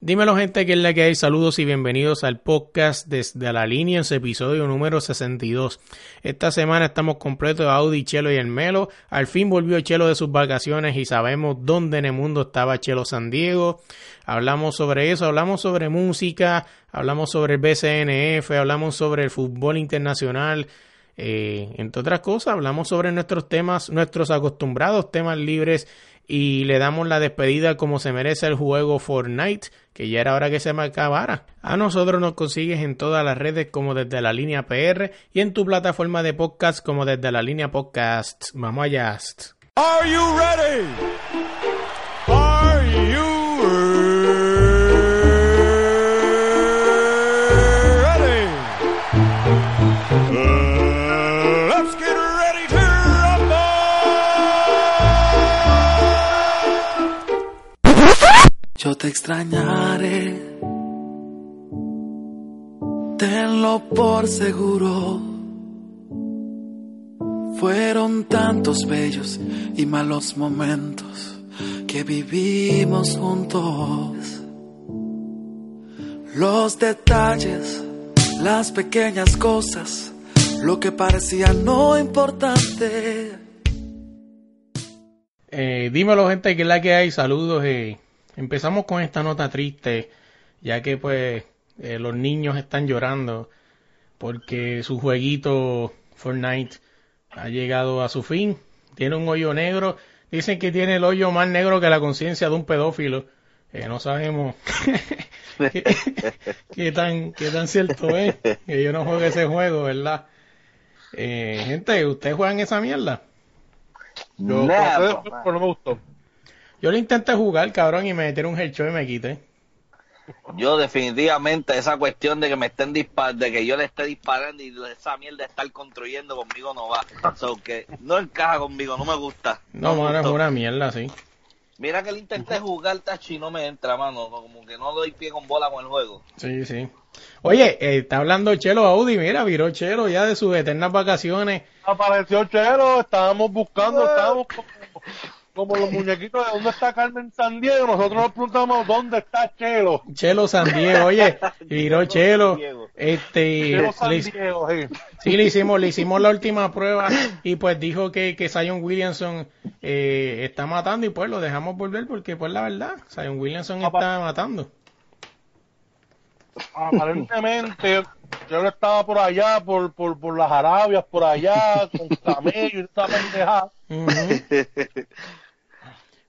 Dímelo gente, que es la que hay. Saludos y bienvenidos al podcast desde la línea en su episodio número 62. Esta semana estamos completos de Audi, Chelo y el Melo. Al fin volvió Chelo de sus vacaciones y sabemos dónde en el mundo estaba Chelo San Diego. Hablamos sobre eso, hablamos sobre música, hablamos sobre el BCNF, hablamos sobre el fútbol internacional. Eh, entre otras cosas, hablamos sobre nuestros temas, nuestros acostumbrados temas libres y le damos la despedida como se merece el juego Fortnite, que ya era hora que se me acabara. A nosotros nos consigues en todas las redes como desde la línea PR y en tu plataforma de podcast como desde la línea podcast. Vamos allá. Are you ready? Are you Yo te extrañaré, tenlo por seguro. Fueron tantos bellos y malos momentos que vivimos juntos. Los detalles, las pequeñas cosas, lo que parecía no importante. Eh, dímelo gente, que es la que hay. Saludos. eh. Empezamos con esta nota triste, ya que pues eh, los niños están llorando porque su jueguito Fortnite ha llegado a su fin. Tiene un hoyo negro. Dicen que tiene el hoyo más negro que la conciencia de un pedófilo. Eh, no sabemos qué, qué tan, qué tan cierto es. Que yo no juegue ese juego, ¿verdad? Eh, gente, ¿ustedes juegan esa mierda? Yo pero no me gustó. Yo lo intenté jugar, cabrón, y me metieron un headshot y me quité. Yo definitivamente esa cuestión de que me estén dispar de que yo le esté disparando y esa mierda estar construyendo conmigo no va. So que no encaja conmigo, no me gusta. No, me mano, es una mierda, sí. Mira que le intenté jugar tachi y no me entra, mano. Como que no doy pie con bola con el juego. Sí, sí. Oye, eh, está hablando Chelo Audi, mira, viró Chelo ya de sus eternas vacaciones. Apareció Chero, estábamos buscando, estábamos como, los muñequitos de dónde está Carmen San Diego. Nosotros nos preguntamos dónde está Chelo. Chelo San Diego, oye, viró Chelo. Este, Chelo San le, Diego, sí. sí, le hicimos, le hicimos la última prueba y pues dijo que, que Zion Williamson eh, está matando y pues lo dejamos volver porque pues la verdad, Zion Williamson está matando. Aparentemente, Chero estaba por allá, por, por, por las Arabias, por allá, con camello y esa pendejada. Ujú.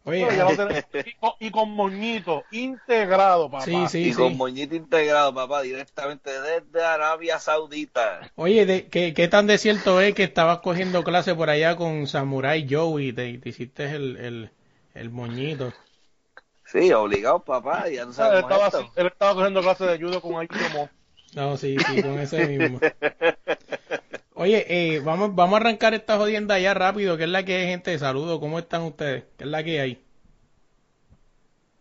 Oye, Pero ya lo tenemos. y, con, y con moñito integrado, papá. sí, sí, y con moñito integrado, papá, directamente desde Arabia Saudita. Oye, de, ¿qué, ¿qué tan de cierto es que estabas cogiendo clase por allá con Samurai Joe y te, te hiciste el, el, el moñito? Sí, obligado, papá, ya no Él estaba, esto. él estaba cogiendo clases de judo con Ayuno. No, sí, sí, con ese mismo. Oye, eh, vamos, vamos a arrancar esta jodienda ya rápido, que es la que hay, gente. Saludos, ¿cómo están ustedes? ¿Qué es la que hay?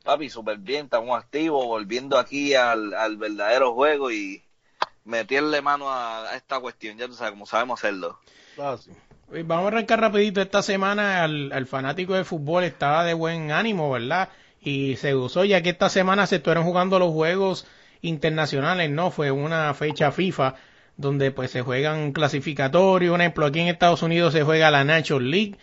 Papi, súper bien, estamos activos, volviendo aquí al, al verdadero juego y meterle mano a, a esta cuestión, ya tú sabes, como sabemos hacerlo. Ah, sí. Oye, Vamos a arrancar rapidito. Esta semana al, al fanático de fútbol estaba de buen ánimo, ¿verdad? Y se gozó ya que esta semana se estuvieron jugando los juegos internacionales, ¿no? Fue una fecha FIFA donde pues se juegan clasificatorios. Un ejemplo, aquí en Estados Unidos se juega la National League,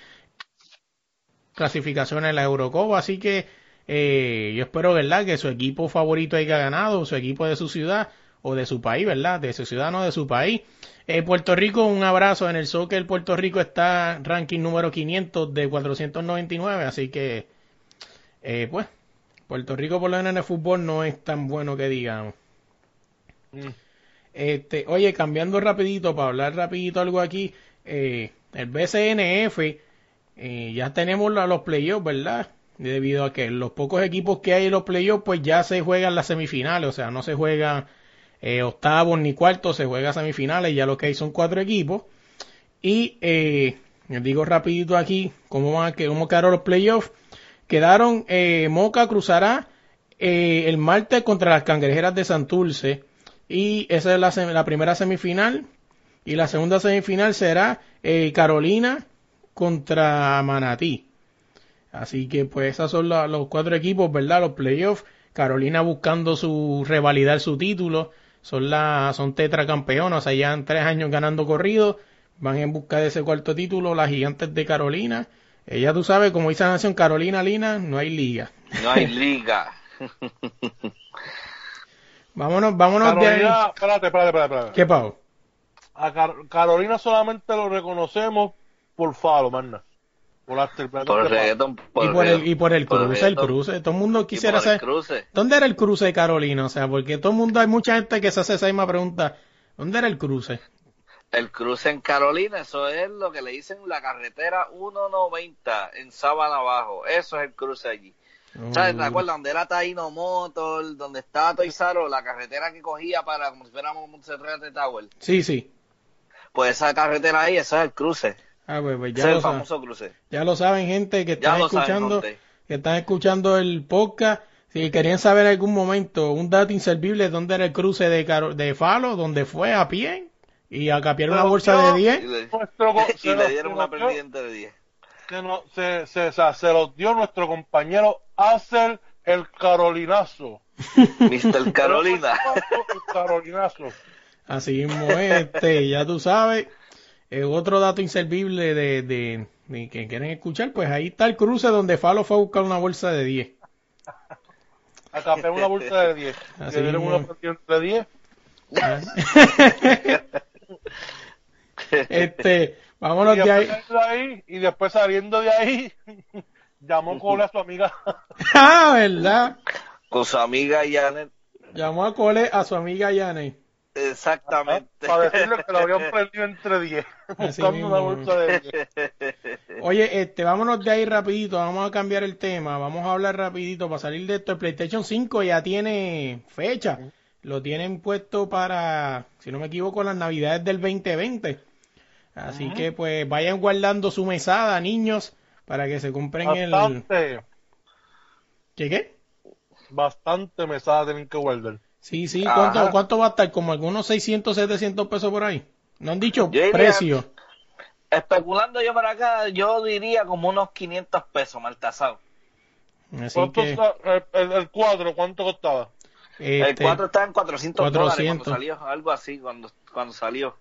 clasificaciones en la Eurocopa, así que eh, yo espero, ¿verdad? Que su equipo favorito haya ganado, su equipo de su ciudad o de su país, ¿verdad? De su ciudad, no de su país. Eh, Puerto Rico, un abrazo. En el soccer, Puerto Rico está ranking número 500 de 499, así que, eh, pues, Puerto Rico por lo menos en el fútbol no es tan bueno que digamos. Mm. Este, oye, cambiando rapidito, para hablar rapidito algo aquí, eh, el BCNF, eh, ya tenemos los playoffs, ¿verdad? debido a que los pocos equipos que hay en los playoffs, pues ya se juegan las semifinales, o sea, no se juega eh, octavos ni cuartos, se juega semifinales, ya lo que hay son cuatro equipos. Y les digo rapidito aquí cómo, van, cómo quedaron los playoffs. Quedaron, Moca cruzará el martes contra las cangrejeras de Santurce. Y esa es la, sem- la primera semifinal. Y la segunda semifinal será eh, Carolina contra Manatí. Así que pues esos son la- los cuatro equipos, ¿verdad? Los playoffs. Carolina buscando su revalidar su título. Son la, son tetracampeonas, o sea, ya han tres años ganando corrido. Van en busca de ese cuarto título, las gigantes de Carolina. Eh, ya tú sabes, como dice la nación Carolina Lina, no hay liga. No hay liga. Vámonos, vámonos de ahí. Carolina, espérate, espérate, espérate. espérate. ¿Qué pasó? A Car- Carolina solamente lo reconocemos por falo, manda. Por Por el reggaetón. y por el, y por el por cruce, el cruce. Todo el mundo quisiera por el saber. cruce. ¿Dónde era el cruce de Carolina? O sea, porque todo el mundo, hay mucha gente que se hace esa misma pregunta. ¿Dónde era el cruce? El cruce en Carolina, eso es lo que le dicen la carretera 190 en Sabana Abajo. Eso es el cruce allí. ¿Sabes? ¿Te acuerdas? Donde era Taino Motor, donde estaba Toizaro, la carretera que cogía para como si fuéramos Montserrat Tower. Sí, sí. Pues esa carretera ahí, ese es el cruce. Ah, pues, pues Ese ya, es lo el saben, famoso cruce. ya lo saben, gente que están saben, escuchando, Monte. que están escuchando el podcast. Si querían saber en algún momento un dato inservible, ¿dónde era el cruce de, Caro- de Falo? ¿Dónde fue a pie? Y a capiar una bolsa yo- de Y 10. le, Nuestro y se le dieron una pendiente de 10. Se, no- se, se, o sea, se los dio nuestro compañero Acer el Carolinazo. Mr. Carolina. El Carolinazo. Así mismo es, este, ya tú sabes. Eh, otro dato inservible de, de, de que quieren escuchar, pues ahí está el cruce donde Falo fue a buscar una bolsa de 10. Acá pegó una bolsa de 10. Así Le dieron mismo. una de 10. ¿Ah? este, vámonos y, de ahí. de ahí, y después saliendo de ahí, llamó Cole a su amiga. ah, ¿verdad? Con su amiga Janet. Llamó a Cole a su amiga Yane. Exactamente. para decirle que lo habían prendido entre 10. Así Buscando mismo. una bolsa de 10. Oye, este, vámonos de ahí rapidito, vamos a cambiar el tema, vamos a hablar rapidito para salir de esto. El PlayStation 5 ya tiene fecha, lo tienen puesto para, si no me equivoco, las navidades del 2020. Así que pues vayan guardando su mesada, niños, para que se compren el... Bastante, ¿Qué qué? bastante mesada tienen que guardar. Sí, sí, Ajá. ¿cuánto, ¿cuánto va a estar? Como algunos 600, 700 pesos por ahí. No han dicho Yo diría- precio. Especulando yo para acá, yo diría como unos 500 pesos, maltasado. Así ¿Cuánto que, está- el, el, el cuadro, ¿cuánto costaba? El este, 4 estaba en 400, dólares 400. cuando salió, algo así, cuando, cuando salió.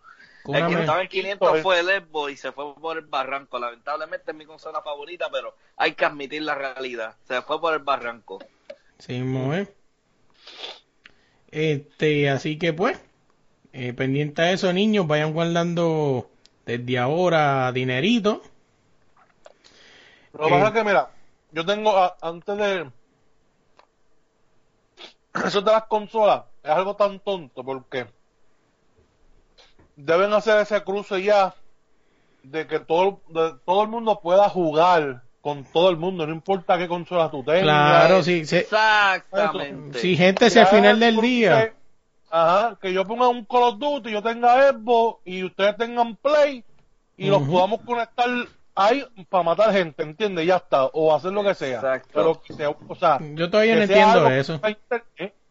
El que estaba en 500 fue el Xbox y se fue por el barranco. Lamentablemente es mi consola favorita, pero hay que admitir la realidad. Se fue por el barranco. Sí, mismo es. Este, así que pues, eh, pendiente a eso, niños, vayan guardando desde ahora dinerito. Lo que Eh. pasa es que, mira, yo tengo, a- antes de... Eso de las consolas es algo tan tonto porque deben hacer ese cruce ya de que todo, de- todo el mundo pueda jugar con todo el mundo, no importa qué consola tú tengas. Claro, sí, sí, Exactamente. sí, gente, si al final el del cruce, día. Ajá, que yo ponga un Call of Duty, yo tenga Xbox y ustedes tengan Play y los Ujú. podamos conectar ahí para matar gente, ¿entiendes? Ya está, o hacer lo que sea. Exacto. Pero que sea, o sea, Yo todavía no entiendo eso.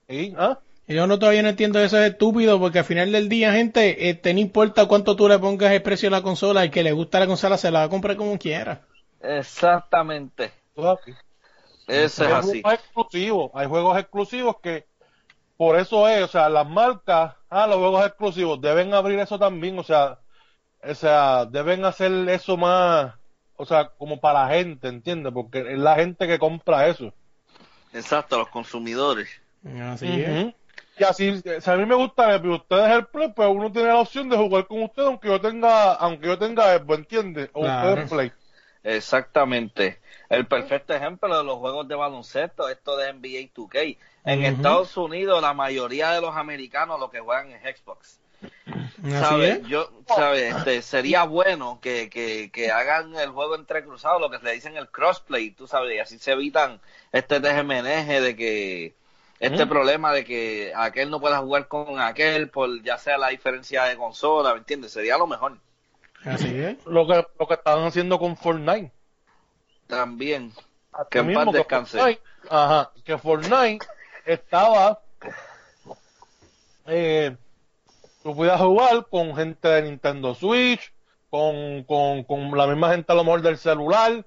¿sí? ¿Ah? Yo no todavía no entiendo eso, es estúpido, porque al final del día, gente, este, no importa cuánto tú le pongas el precio a la consola, el que le gusta la consola se la va a comprar como quiera. Exactamente. Eso es hay así. juegos exclusivos, hay juegos exclusivos que por eso es, o sea, las marcas, ah, los juegos exclusivos deben abrir eso también, o sea, o sea, deben hacer eso más, o sea, como para la gente, ¿entiendes? Porque es la gente que compra eso. Exacto, los consumidores. Así es. Y así, si a mí me gusta que ustedes el Play, pues uno tiene la opción de jugar con ustedes aunque yo tenga, aunque yo tenga Xbox, ¿entiendes? O Claro. ustedes Play. Exactamente. El perfecto ejemplo de los juegos de baloncesto, esto de NBA 2K. En. Estados Unidos, la mayoría de los americanos lo que juegan es Xbox. ¿sabes? es. Yo, ¿sabes? Este, sería bueno que, que, que hagan el juego entrecruzado, lo que le dicen el crossplay, tú sabes, y así se evitan este tejemeneje de que este Mm. problema de que aquel no pueda jugar con aquel por ya sea la diferencia de consola, ¿me entiendes? Sería lo mejor Así es. Lo que, lo que estaban haciendo con Fortnite. también. Así Que en paz descanse. Fortnite, ajá, que Fortnite estaba. Eh, tú podías jugar con gente de Nintendo Switch, con, con, con la misma gente a lo mejor del celular.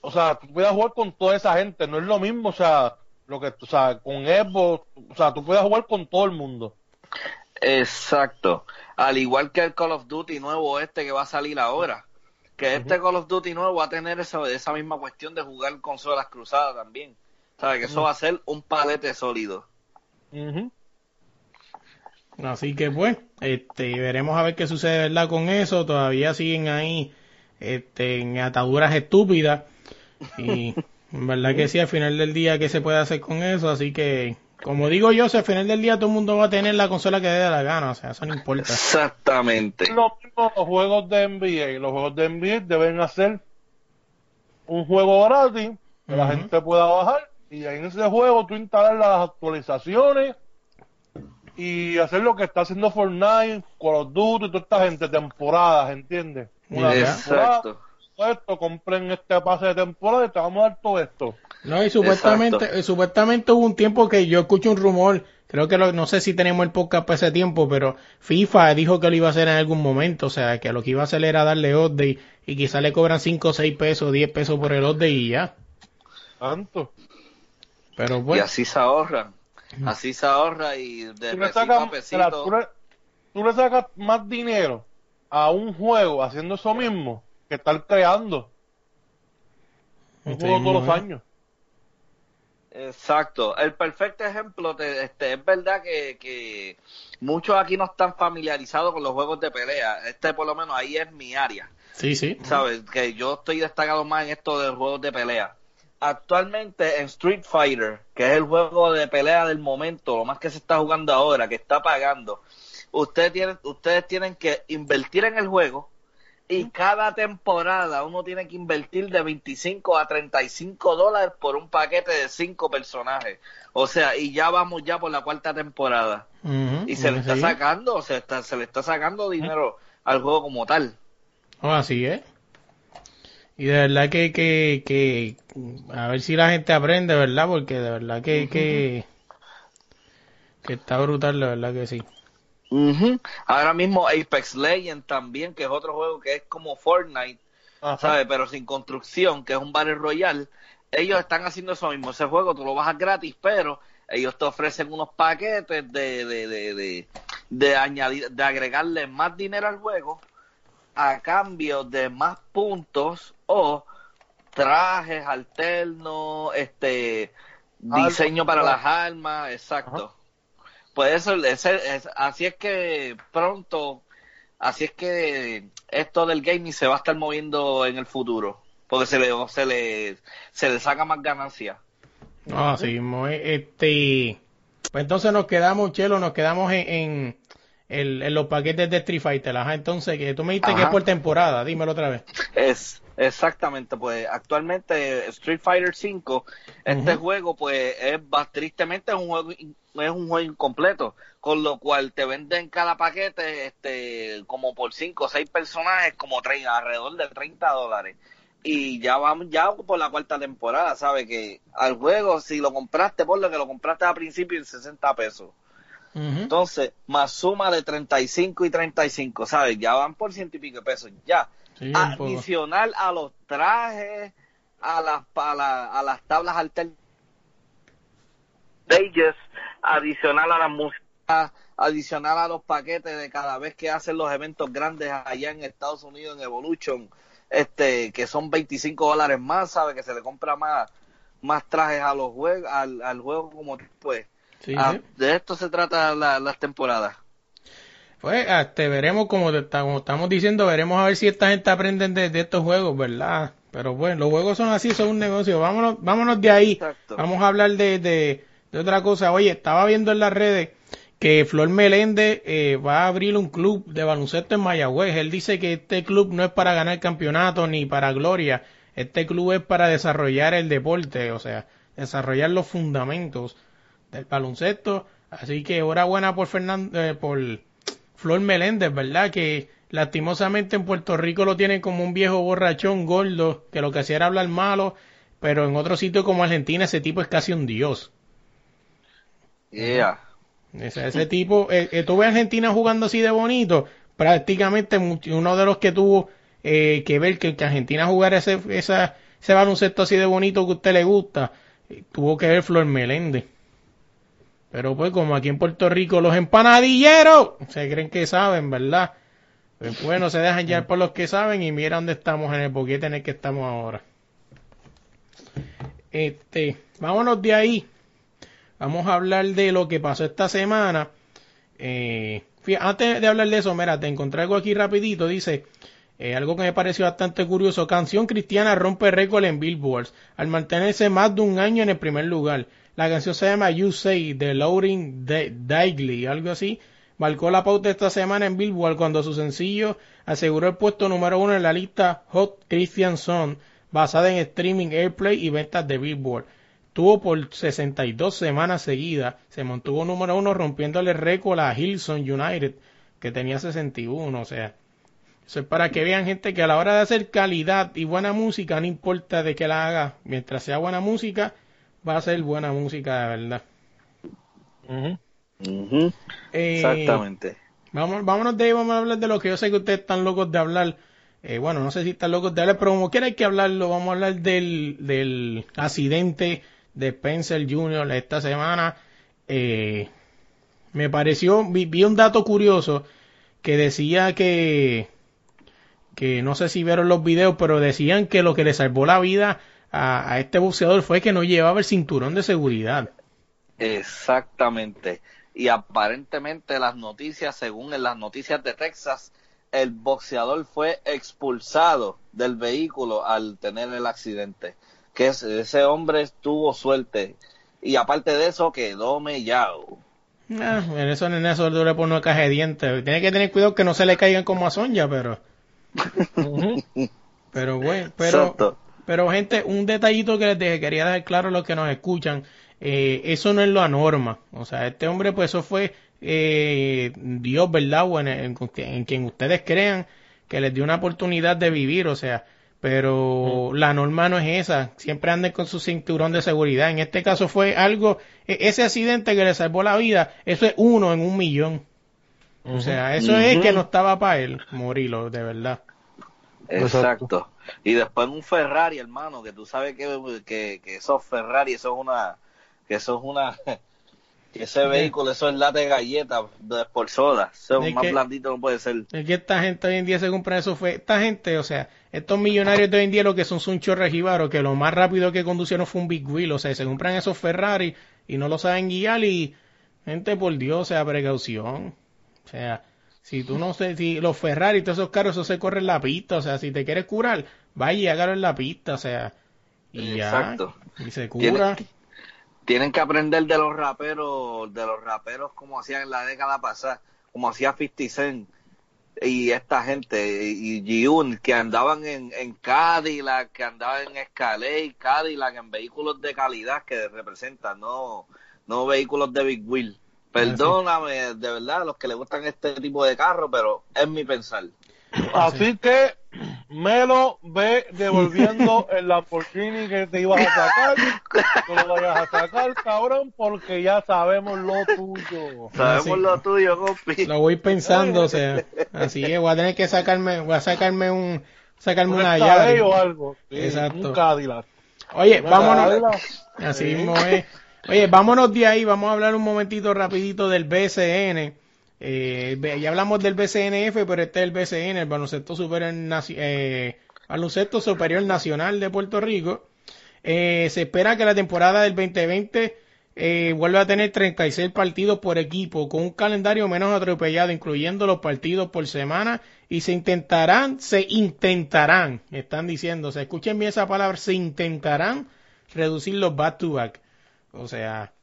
O sea, tú podías jugar con toda esa gente, no es lo mismo, o sea, lo que, o sea, con Xbox, o sea, tú puedes jugar con todo el mundo. Exacto. Al igual que el Call of Duty nuevo este que va a salir ahora. Que este Call of Duty nuevo va a tener esa, esa misma cuestión de jugar consolas cruzadas también. ¿Sabes? Que eso va a ser un palete sólido. Ujú. Así que pues, este, veremos a ver qué sucede, ¿verdad? Con eso, todavía siguen ahí, este, en ataduras estúpidas. Y en verdad que sí, al final del día, ¿qué se puede hacer con eso? Así que, como digo yo, si al final del día todo el mundo va a tener la consola que dé la gana, o sea, eso no importa. Exactamente. Lo mismo los juegos de NBA. Los juegos de NBA deben hacer un juego gratis que la gente pueda bajar y en ese juego tú instalar las actualizaciones y hacer lo que está haciendo Fortnite, Call of Duty, toda esta gente, temporadas, ¿entiendes? Una temporada, Exacto. Esto, compren este pase de temporada y te vamos a dar todo esto. No, y supuestamente, supuestamente hubo un tiempo que yo escucho un rumor, creo que lo- no sé si tenemos el podcast para ese tiempo, pero FIFA dijo que lo iba a hacer en algún momento, o sea, que lo que iba a hacer era darle update y quizá le cobran 5 o 6 pesos, 10 pesos por el update y ya. Tanto. Pero Y bueno, así se ahorran. Así se ahorra y de Tú le, sacas, pesito. tú le- tú le sacas más dinero a un juego haciendo eso mismo que estar creando un juego todos los años. Exacto. El perfecto ejemplo, te- este, es verdad que, que muchos aquí no están familiarizados con los juegos de pelea. Este por lo menos ahí es mi área. sí, sí. ¿Sabes? Que yo estoy destacado más en esto de juegos de pelea. Actualmente en Street Fighter, que es el juego de pelea del momento, lo más que se está jugando ahora, que está pagando, ustedes tienen, ustedes tienen que invertir en el juego y cada temporada uno tiene que invertir de 25 a 35 dólares por un paquete de 5 personajes. O sea, y ya vamos ya por la cuarta temporada. Y se le está sí. sacando, se, está, se le está sacando dinero al juego como tal. Oh, así es. Y de verdad que, que, que, a ver si la gente aprende, ¿verdad? Porque de verdad que, que, que está brutal, de verdad que sí. Ujú. Ahora mismo Apex Legends también, que es otro juego que es como Fortnite, Ajá. ¿sabes? Pero sin construcción, que es un Battle Royale. Ellos están haciendo eso mismo. Ese juego tú lo bajas gratis, pero ellos te ofrecen unos paquetes de, de, de, de, de añadir, de agregarle más dinero al juego a cambio de más puntos o trajes alternos, este diseño para las armas, exacto. Pues eso, ese- es- así es que pronto, así es que esto del gaming se va a estar moviendo en el futuro, porque se le, se le, se le saca más ganancia. No, así es. Este, pues entonces nos quedamos, Chelo, nos quedamos en, en, en- en los paquetes de Street Fighter. Ajá, entonces, que tú me dijiste que es por temporada, dímelo otra vez. Es exactamente, pues actualmente Street Fighter 5, este juego pues es tristemente es un juego es un juego incompleto, con lo cual te venden cada paquete este como por 5 o 6 personajes como 30, alrededor de 30 dólares. Y ya vamos ya por la cuarta temporada, ¿sabes? Que al juego si lo compraste por lo que lo compraste al principio en 60 pesos. Entonces, más suma de 35 y 35, ¿sabes? Ya van por ciento y pico de pesos, ya. Sí. Adicional a los trajes, a las, a, la- a las tablas alternas, stages, adicional a la música, adicional a los paquetes de cada vez que hacen los eventos grandes allá en Estados Unidos en Evolution, este, que son 25 dólares más, ¿sabes? Que se le compra más, más trajes a los juegos, al, al juego como pues. Sí. De esto se trata la- las temporadas. Pues este, veremos, como, te- como estamos diciendo, veremos a ver si esta gente aprende de, de estos juegos, ¿verdad? Pero bueno, los juegos son así, son un negocio. Vámonos, vámonos de ahí. Exacto. Vamos a hablar de, de, de otra cosa. Oye, estaba viendo en las redes que Flor Meléndez eh, va a abrir un club de baloncesto en Mayagüez. Él dice que este club no es para ganar campeonato ni para gloria. Este club es para desarrollar el deporte, o sea, desarrollar los fundamentos del baloncesto. Así que enhorabuena por Fernando, eh, por Flor Meléndez, ¿verdad? Que lastimosamente en Puerto Rico lo tienen como un viejo borrachón gordo, que lo que hacía era hablar malo, pero en otro sitio como Argentina ese tipo es casi un dios. Yeah. Ese, ese tipo, eh, eh, tú ves a Argentina jugando así de bonito, prácticamente uno de los que tuvo eh, que ver que, que Argentina jugara ese, esa, ese baloncesto así de bonito que a usted le gusta, eh, tuvo que ver Flor Meléndez. Pero pues como aquí en Puerto Rico los empanadilleros se creen que saben, ¿verdad? Pues bueno, se dejan llevar por los que saben y mira dónde estamos en el boquete en el que estamos ahora. Este, vámonos de ahí. Vamos a hablar de lo que pasó esta semana. Eh, fí- antes de hablar de eso, mira, te encontré algo aquí rapidito. Dice, eh, algo que me pareció bastante curioso. Canción cristiana rompe récord en Billboard al mantenerse más de un año en el primer lugar. La canción se llama You Say de Lauren Daigley, algo así. Marcó la pauta esta semana en Billboard cuando su sencillo aseguró el puesto número uno en la lista Hot Christian Song basada en streaming, airplay y ventas de Billboard. Tuvo por 62 semanas seguidas, se mantuvo número uno rompiéndole récord a Hillsong United, que tenía 61, o sea, eso es para que vean gente que a la hora de hacer calidad y buena música, no importa de que la haga, mientras sea buena música, va a ser buena música de verdad. Ujú. Eh, Exactamente. Vamos, vámonos de ahí, vamos a hablar de lo que yo sé que ustedes están locos de hablar. Eh, bueno, no sé si están locos de hablar, pero como quiera hay que hablarlo. Vamos a hablar del, del accidente de Spencer Jr. esta semana. Eh, me pareció, vi, vi un dato curioso que decía que, que no sé si vieron los videos, pero decían que lo que le salvó la vida a, a este boxeador fue que no llevaba el cinturón de seguridad. Exactamente. Y aparentemente las noticias, según en las noticias de Texas, el boxeador fue expulsado del vehículo al tener el accidente. Que es- ese hombre tuvo suerte. Y aparte de eso, quedó mellado. Ah, en eso en eso le pone una caja de dientes. Tiene que tener cuidado que no se le caigan como a Sonja, pero. pero bueno, pero, Exacto. Pero gente, un detallito que les quería dejar claro a los que nos escuchan. eh, eso no es la norma. O sea, este hombre, pues eso fue eh, Dios, ¿verdad? O en, en- en quien ustedes crean que les dio una oportunidad de vivir, o sea, pero la norma no es esa. Siempre anden con su cinturón de seguridad. En este caso fue algo, e- ese accidente que le salvó la vida, eso es uno en un millón. O sea, eso es que no estaba para él morirlo, de verdad. Exacto. Y después un Ferrari, hermano, que tú sabes que, que, que esos Ferrari, eso es una, que eso es una, que ese vehículo, eso es lata de galleta de- por soda. Eso Es más que- blandito no puede ser. Es que esta gente hoy en día se compra eso fue, esta gente, o sea, estos millonarios de hoy en día lo que son son chorrejibaros, que lo más rápido que conducieron fue un Big Wheel, o sea, se compran esos Ferrari y no lo saben guiar y, gente, por Dios, o sea, precaución. O sea, si tú no sé, si los Ferrari y todos esos carros, eso se corre en la pista, o sea, si te quieres curar, vaya y hágalo en la pista, o sea, y ya, y se cura. Tienen que aprender de los raperos, de los raperos como hacían en la década pasada, como hacía 50 Cent y esta gente, y G-Un, que andaban en, en Cadillac, que andaban en Escalade, Cadillac, en vehículos de calidad que representan, no, no vehículos de Big Wheel. Perdóname, de verdad, a los que les gustan este tipo de carro, pero es mi pensar. Así que Melo ve devolviendo el Lamborghini que te ibas a sacar. No lo vayas a sacar, cabrón, porque ya sabemos lo tuyo. Sabemos sí. lo tuyo, compi. Lo voy pensando, o sea, así que voy a tener que sacarme, voy a sacarme un, sacarme Un una llave. o algo. Sí, Exacto. Un Cadillac. Oye, vámonos. Cadillac. Así Sí. mismo es. Oye, vámonos de ahí, vamos a hablar un momentito rapidito del BCN. Eh, ya hablamos del BCNF, pero este es el BCN, el Baloncesto Superior, eh, Superior Nacional de Puerto Rico. Eh, se espera que la temporada del 2020 eh, vuelva a tener 36 partidos por equipo, con un calendario menos atropellado, incluyendo los partidos por semana, y se intentarán, se intentarán, están diciendo, se escuchen bien esa palabra, se intentarán reducir los back to back. O sea,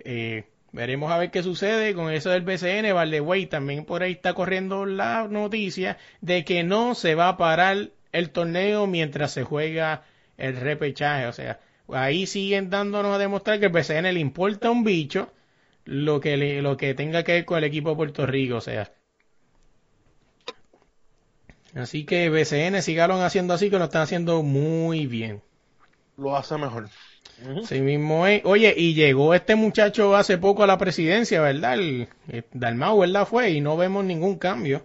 eh, Veremos a ver qué sucede con eso del BCN. Valdeway también por ahí está corriendo la noticia de que no se va a parar el torneo mientras se juega el repechaje. O sea, ahí siguen dándonos a demostrar que el BCN le importa un bicho lo que, le- lo que tenga que ver con el equipo de Puerto Rico. O sea, así que BCN sigaron haciendo así que lo están haciendo muy bien. Lo hace mejor. Ujú. Sí mismo es. Oye, y llegó este muchacho hace poco a la presidencia, ¿verdad? El, el Dalmau, ¿verdad? Fue y no vemos ningún cambio.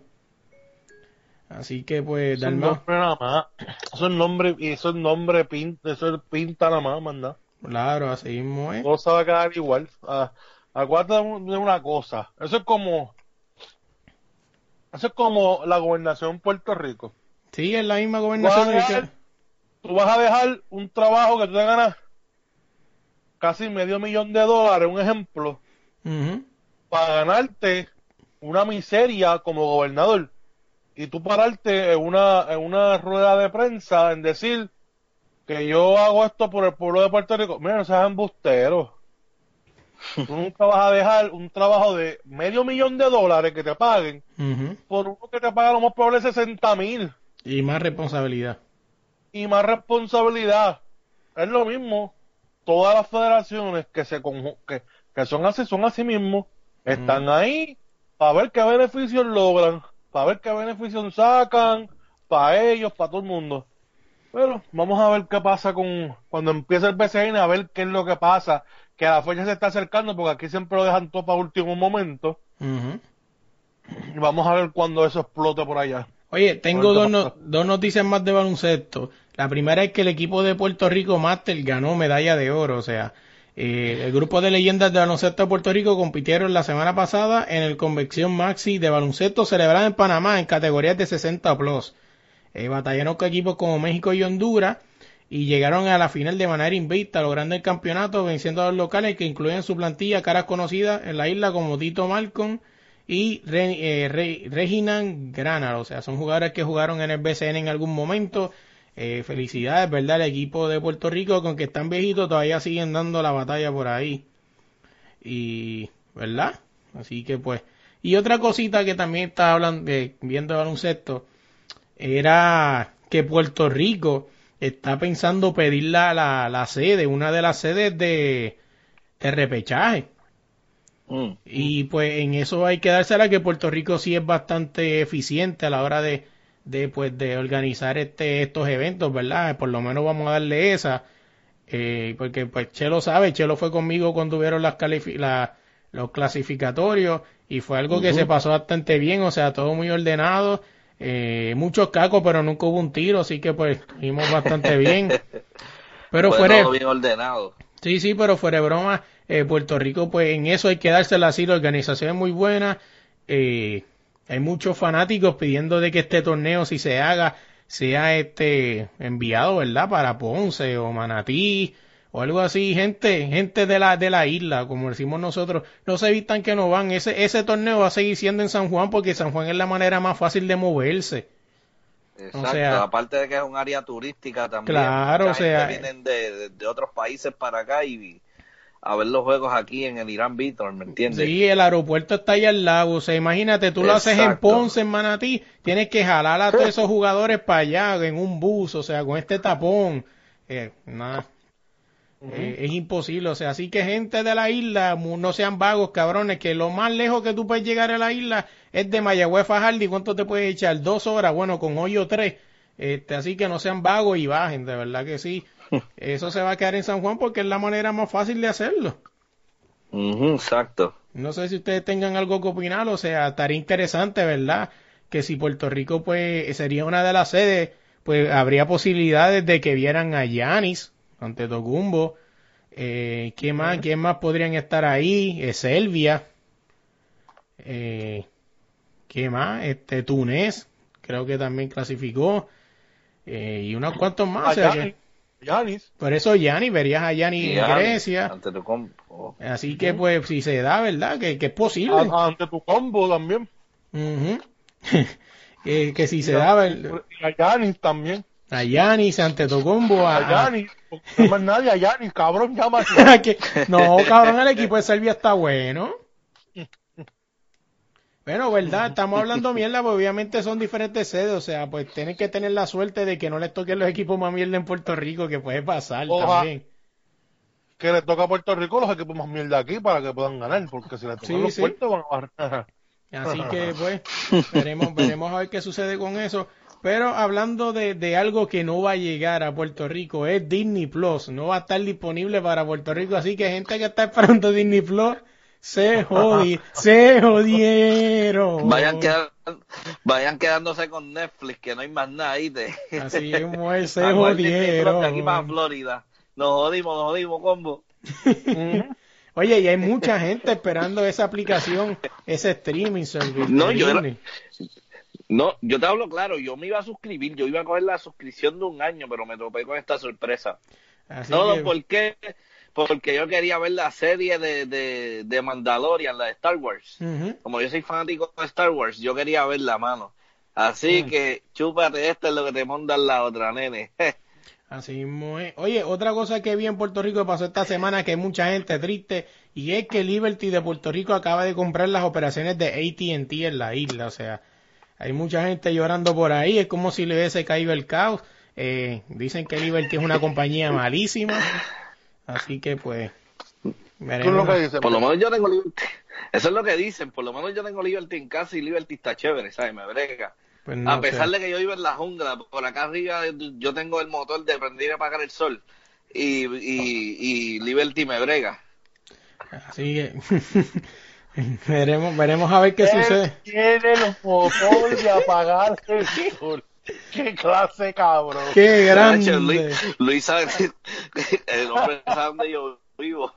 Así que pues Eso es Dalmau, nombre nada más. Eso es nombre, eso es nombre pinta, eso es pinta nada más, manda. claro, así mismo es. Todo se va a quedar igual. Ah, acuérdate de una cosa. Eso es como, eso es como la gobernación de Puerto Rico. Sí, es la misma Tú vas, a gobernación. de dejar, tú vas a dejar un trabajo que tú te ganas casi medio millón de dólares, un ejemplo, para ganarte una miseria como gobernador y tú pararte en una, en una rueda de prensa en decir que yo hago esto por el pueblo de Puerto Rico. Mira, no seas embustero. Tú nunca vas a dejar un trabajo de medio millón de dólares que te paguen por uno que te paga lo más probable 60 mil Y más responsabilidad. y más responsabilidad. Es lo mismo. Todas las federaciones que se que, que son así, son así mismo, están ahí para ver qué beneficios logran, para ver qué beneficios sacan, para ellos, para todo el mundo. Pero vamos a ver qué pasa con cuando empiece el BCN, a ver qué es lo que pasa, que la fecha se está acercando, porque aquí siempre lo dejan todo para último momento. Ujú. Y vamos a ver cuando eso explote por allá. Oye, tengo dos, no- dos noticias más de baloncesto. La primera es que el equipo de Puerto Rico Master ganó medalla de oro. O sea, eh, el grupo de leyendas de baloncesto de Puerto Rico compitieron la semana pasada en el Convención Maxi de baloncesto celebrada en Panamá en categorías de 60 plus. Eh, batallaron con equipos como México y Honduras y llegaron a la final de manera invicta, logrando el campeonato, venciendo a los locales que incluyen en su plantilla caras conocidas en la isla como Tito Malcolm y Re- eh, Re- Reginan Granal. O sea, son jugadores que jugaron en el BCN en algún momento. Eh, felicidades, ¿verdad? El equipo de Puerto Rico, con que están viejitos, todavía siguen dando la batalla por ahí. Y, ¿verdad? Así que pues. Y otra cosita que también estaba hablando, eh, viendo el baloncesto, era que Puerto Rico está pensando pedir la, la, la sede, una de las sedes de, de repechaje. Mm. Y pues en eso hay que dársela que Puerto Rico sí es bastante eficiente a la hora de, de pues de organizar este estos eventos, ¿verdad? Por lo menos vamos a darle esa. Eh, porque pues Chelo sabe, Chelo fue conmigo cuando hubieron las la- los clasificatorios y fue algo que se pasó bastante bien, o sea, todo muy ordenado, eh, muchos cacos, pero nunca hubo un tiro, así que pues estuvimos bastante bien. Pero Fue fuera, todo bien ordenado. Sí, sí, pero fuera de broma, eh, Puerto Rico, pues en eso hay que dársela así, la organización es muy buena. eh, hay muchos fanáticos pidiendo de que este torneo, si se haga, sea este enviado, ¿verdad? Para Ponce o Manatí o algo así, gente, gente de la, de la isla, como decimos nosotros, no se evitan que no van. Ese, ese torneo va a seguir siendo en San Juan porque San Juan es la manera más fácil de moverse. Exacto, sea- aparte de que es un área turística también. Claro, o sea, vienen de, de- de otros países para acá y a ver los juegos aquí en el Irán Víctor, ¿me entiendes? Sí, el aeropuerto está ahí al lado. O sea, imagínate, tú lo haces en. Ponce, en Manatí, tienes que jalar a todos esos jugadores para allá en un bus, o sea, con este tapón. Eh, nada. Eh, es imposible, o sea, así que gente de la isla, no sean vagos, cabrones, que lo más lejos que tú puedes llegar a la isla es de Mayagüez Fajardo, ¿y cuánto te puedes echar? Dos horas, bueno, con hoyo tres. Este, así que no sean vagos y bajen, de verdad que sí. Eso se va a quedar en San Juan porque es la manera más fácil de hacerlo. Exacto. No sé si ustedes tengan algo que opinar, o sea, estaría interesante, ¿verdad? Que si Puerto Rico, pues, sería una de las sedes, pues habría posibilidades de que vieran a Yanis ante Tocumbo. Eh, ¿Quién más? ¿Quién más podrían estar ahí? Eh, Selvia. Eh, ¿Qué más? Este, Túnez, creo que también clasificó. Eh, y unos cuantos más. o sea que- Yanis, Yanis, por eso Yanis, verías a Yanis Y en Grecia. ante tu compo. Así que, pues, si se da, ¿verdad? Que, que es posible. a- ante tu combo también. Ujú. que, que si se daba el, Y a Yanis también. a Yanis, ante Tocumbo, a, A Yanis, No más nadie allá, ni cabrón llama. No, cabrón, el equipo de Serbia está bueno. Bueno, verdad, estamos hablando mierda, porque obviamente son diferentes sedes, o sea, pues tienen que tener la suerte de que no les toquen los equipos más mierda en Puerto Rico, que puede pasar Oja. también. Que le toca a Puerto Rico los equipos más mierda aquí para que puedan ganar, porque si le tocan Sí, los sí. fuertes van a barrer. Así que pues veremos, veremos a ver qué sucede con eso. Pero hablando de, de algo que no va a llegar a Puerto Rico, es Disney Plus. No va a estar disponible para Puerto Rico. Así que gente que está esperando Disney Plus, se jodi, se jodieron. Vayan, quedando, vayan quedándose con Netflix, que no hay más nada ahí de. Así mismo es, se de aquí para jodieron. Florida. Nos jodimos, nos jodimos, combo. Oye, y hay mucha gente esperando esa aplicación, ese streaming service. No, yo era-. No, yo te hablo claro, yo me iba a suscribir, yo iba a coger la suscripción de un año, pero me topé con esta sorpresa. Así Todo que- ¿por qué? Porque yo quería ver la serie de, de, de Mandalorian, la de Star Wars. Como yo soy fanático de Star Wars, yo quería ver la mano. Así Mm. que chúpate esta es lo que te mandan la otra, nene. Así mismo es. Oye, otra cosa que vi en Puerto Rico que pasó esta semana que hay mucha gente triste y es que Liberty de Puerto Rico acaba de comprar las operaciones de AT&T en la isla, o sea, hay mucha gente llorando por ahí, es como si le hubiese caído el caos. Eh, dicen que Liberty es una compañía malísima, así que pues veremos. lo que dices. Por lo menos yo tengo Liberty. Eso es lo que dicen, por lo menos yo tengo Liberty en casa y Liberty está chévere, ¿sabes? Me brega. Pues no a pesar sé. de que yo vivo en la jungla, por acá arriba yo tengo el motor de prender y apagar el sol. Y, y, y Liberty me brega. Así que veremos, veremos a ver qué sucede. Tiene el motor de apagar el sol. Qué clase, cabrón. Qué grande. Luis, Luis sabe, el hombre sabe dónde yo vivo.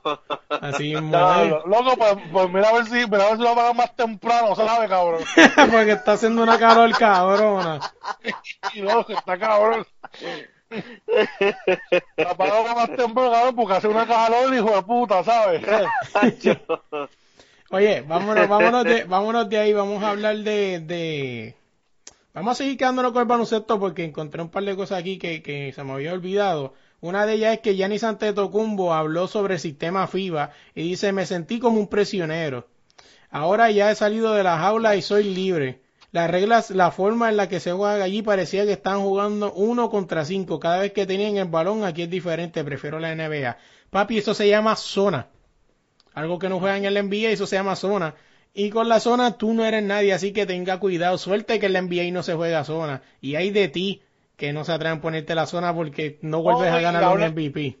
Así es. lo- loco, pues, pues mira a ver si, mira a ver si lo apagan más temprano, ¿sabe, cabrón? Porque está haciendo una calor cabrona. Y loco, está cabrón. Lo apagamos más temprano, cabrón, porque hace una calor, hijo de puta, ¿sabes? Oye, vámonos, vámonos de, vámonos de ahí, vamos a hablar de, de... Vamos a seguir quedándonos con el baloncesto porque encontré un par de cosas aquí que, se me había olvidado. Una de ellas es que Giannis Antetokounmpo habló sobre el sistema FIBA y dice, me sentí como un prisionero. Ahora ya he salido de la jaula y soy libre. Las reglas, la forma en la que se juega allí parecía que están jugando uno contra cinco. Cada vez que tenían el balón aquí es diferente, prefiero la NBA. Papi, eso se llama zona. Algo que no juegan en la NBA, eso se llama zona. Y con la zona tú no eres nadie, así que tenga cuidado. Suerte que en la NBA no se juega zona. Y hay de ti que no se atreven a ponerte la zona porque no vuelves a ganar un MVP.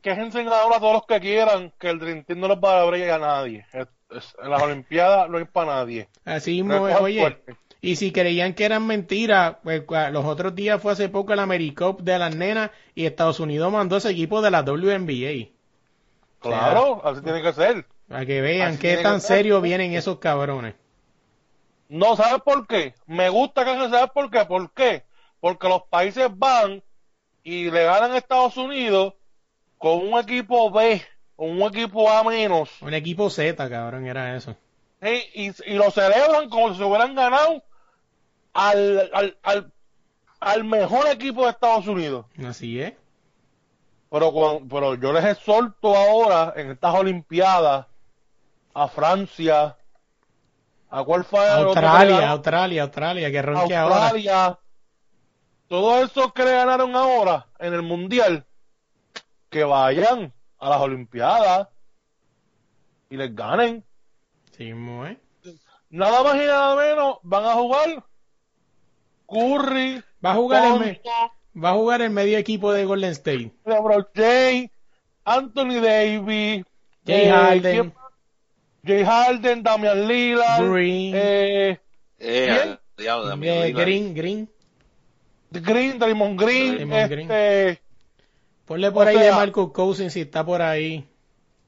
que es enseñador a todos los que quieran que el Dream Team no les va a dar a nadie. Es- es- en las Olimpiadas no hay para nadie. Así mismo es, oye. fuerte. Y si creían que eran mentiras, pues los otros días fue hace poco el AmeriCup de las nenas y Estados Unidos mandó ese equipo de la WNBA. Claro, así tiene que ser. Para que vean Así qué tan serio vienen esos cabrones. No, ¿sabes por qué? Me gusta que ¿sabes por qué? ¿Por qué? Porque los países van y le ganan a Estados Unidos con un equipo B, con un equipo A menos, Un equipo Z, cabrón, era eso. ¿sí? y, y lo celebran como si se hubieran ganado al, al, al, al mejor equipo de Estados Unidos. Así es. Pero, cuan- pero yo les exhorto ahora en estas Olimpiadas a Francia, a cuál fue Australia? Australia, Australia, que ronque ahora. Australia, todos esos que le ganaron ahora en el mundial, que vayan a las Olimpiadas y les ganen. Sí, mismo, ¿eh? Nada más y nada menos van a jugar Curry, Va a jugar el, va a jugar el medio equipo de Golden State. LeBron James, Anthony Davis, Jay eh, Harden. Jay Harden, Damian Lillard, Green. eh, Eh, diablo, de mi Eh. Green, Green. Green, Draymond Green, Draymond Green. este, Ponle por O ahí de sea- Marcus Cousins si está por ahí.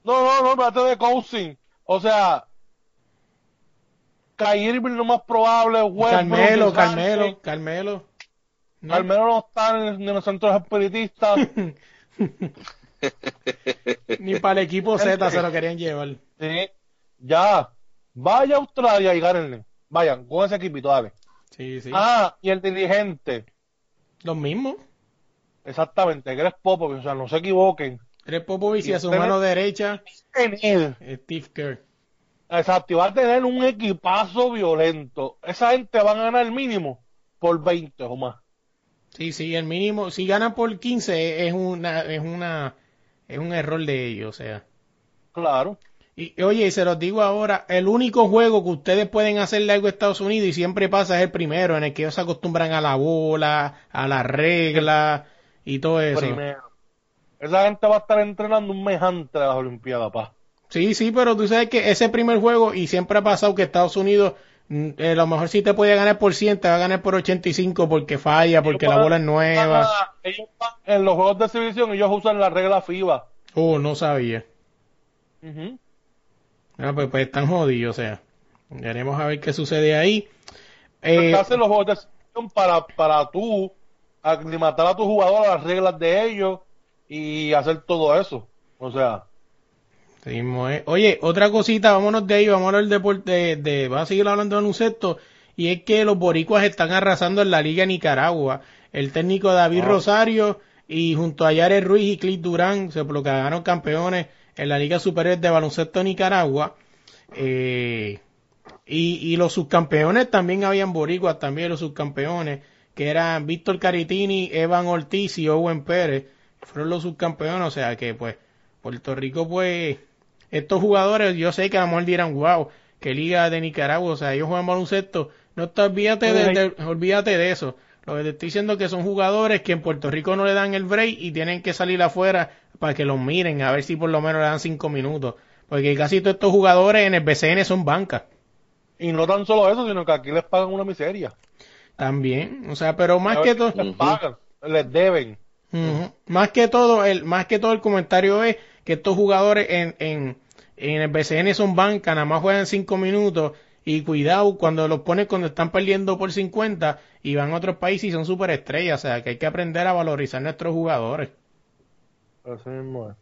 No, no, no, espérate de Cousin. O sea, Kyrie Irving lo más probable, Westbrook, Carmelo, DeSantis, Carmelo, Carmelo. ¿No? Carmelo no está en, en los centros espiritistas. Ni para el equipo Z se lo querían llevar. sí, ya. Vaya a Australia y gánenle. Vayan, con ese equipito, dale. Sí, sí. Ah, y el dirigente. Los mismos. Exactamente, Greg Popovich, o sea, no se equivoquen. Greg Popovich y a su mano derecha, Tener, Steve Kerr. exacto, y va a tener un equipazo violento. Esa gente van a ganar mínimo por 20 o más. Sí, sí, el mínimo, si ganan por 15 es una, es una, es un error de ellos, o sea. Claro. Y oye, y se los digo ahora, el único juego que ustedes pueden hacerle algo a Estados Unidos y siempre pasa es el primero, en el que ellos se acostumbran a la bola, a la regla y todo eso. Primero. Esa gente va a estar entrenando un mes antes de las Olimpiadas, pa. Sí, sí, pero tú sabes que ese primer juego, y siempre ha pasado que Estados Unidos, mm, eh, a lo mejor sí te puede ganar por 100, te va a ganar por 85 porque falla, porque la bola es nueva. Ah, ellos van- en los juegos de exhibición ellos usan la regla FIBA. Oh, no sabía. Ujú. Ah, pues, pues están jodidos, o sea. Veremos a ver qué sucede ahí. Eh, hacen los juegos de para, para tú aclimatar a tu jugador a las reglas de ellos y hacer todo eso. O sea, eh. Oye, otra cosita, vámonos de ahí, vamos a hablar del deporte, de, de- vamos a seguir hablando de baloncesto, y es que los boricuas están arrasando en la Liga de Nicaragua. El técnico David Ah. Rosario y junto a Yares Ruiz y Clint Durán se proclamaron campeones en la Liga Superior de Baloncesto de Nicaragua. Eh, y, y los subcampeones también habían boricuas, también los subcampeones, que eran Víctor Caritini, Evan Ortiz y Owen Pérez, fueron los subcampeones, o sea que pues Puerto Rico pues estos jugadores yo sé que a lo mejor dirán wow, que liga de Nicaragua, o sea ellos juegan baloncesto, no te olvídate de, de- olvídate de eso, lo que te estoy diciendo es que son jugadores que en Puerto Rico no le dan el break y tienen que salir afuera para que los miren, a ver si por lo menos le dan cinco minutos, porque casi todos estos jugadores en el BCN son bancas. y no tan solo eso, sino que aquí les pagan una miseria. También, o sea, pero más A que todo, Les pagan, les deben. Más que todo, el, más que todo el comentario es que estos jugadores en, en, en el BCN son banca, nada más juegan 5 minutos y cuidado cuando los pones cuando están perdiendo por 50 y van a otros países y son super estrellas, o sea que hay que aprender a valorizar nuestros jugadores. Así mismo es.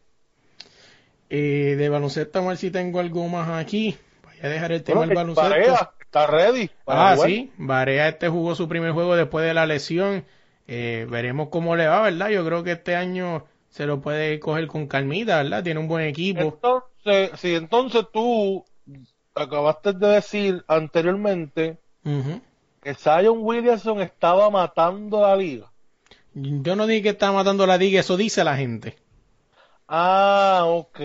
Eh, de baloncesto, a ver si tengo algo más aquí. Voy a dejar el tema del baloncesto. Barea está ready. para Ah, jugar. sí, Barea este jugó su primer juego después de la lesión. Eh, veremos cómo le va, ¿verdad? Yo creo que este año se lo puede coger con calmita, ¿verdad? Tiene un buen equipo. Entonces, si entonces tú acabaste de decir anteriormente que Zion Williamson estaba matando la liga. Yo no dije que estaba matando la liga, eso dice la gente. Ah, ok,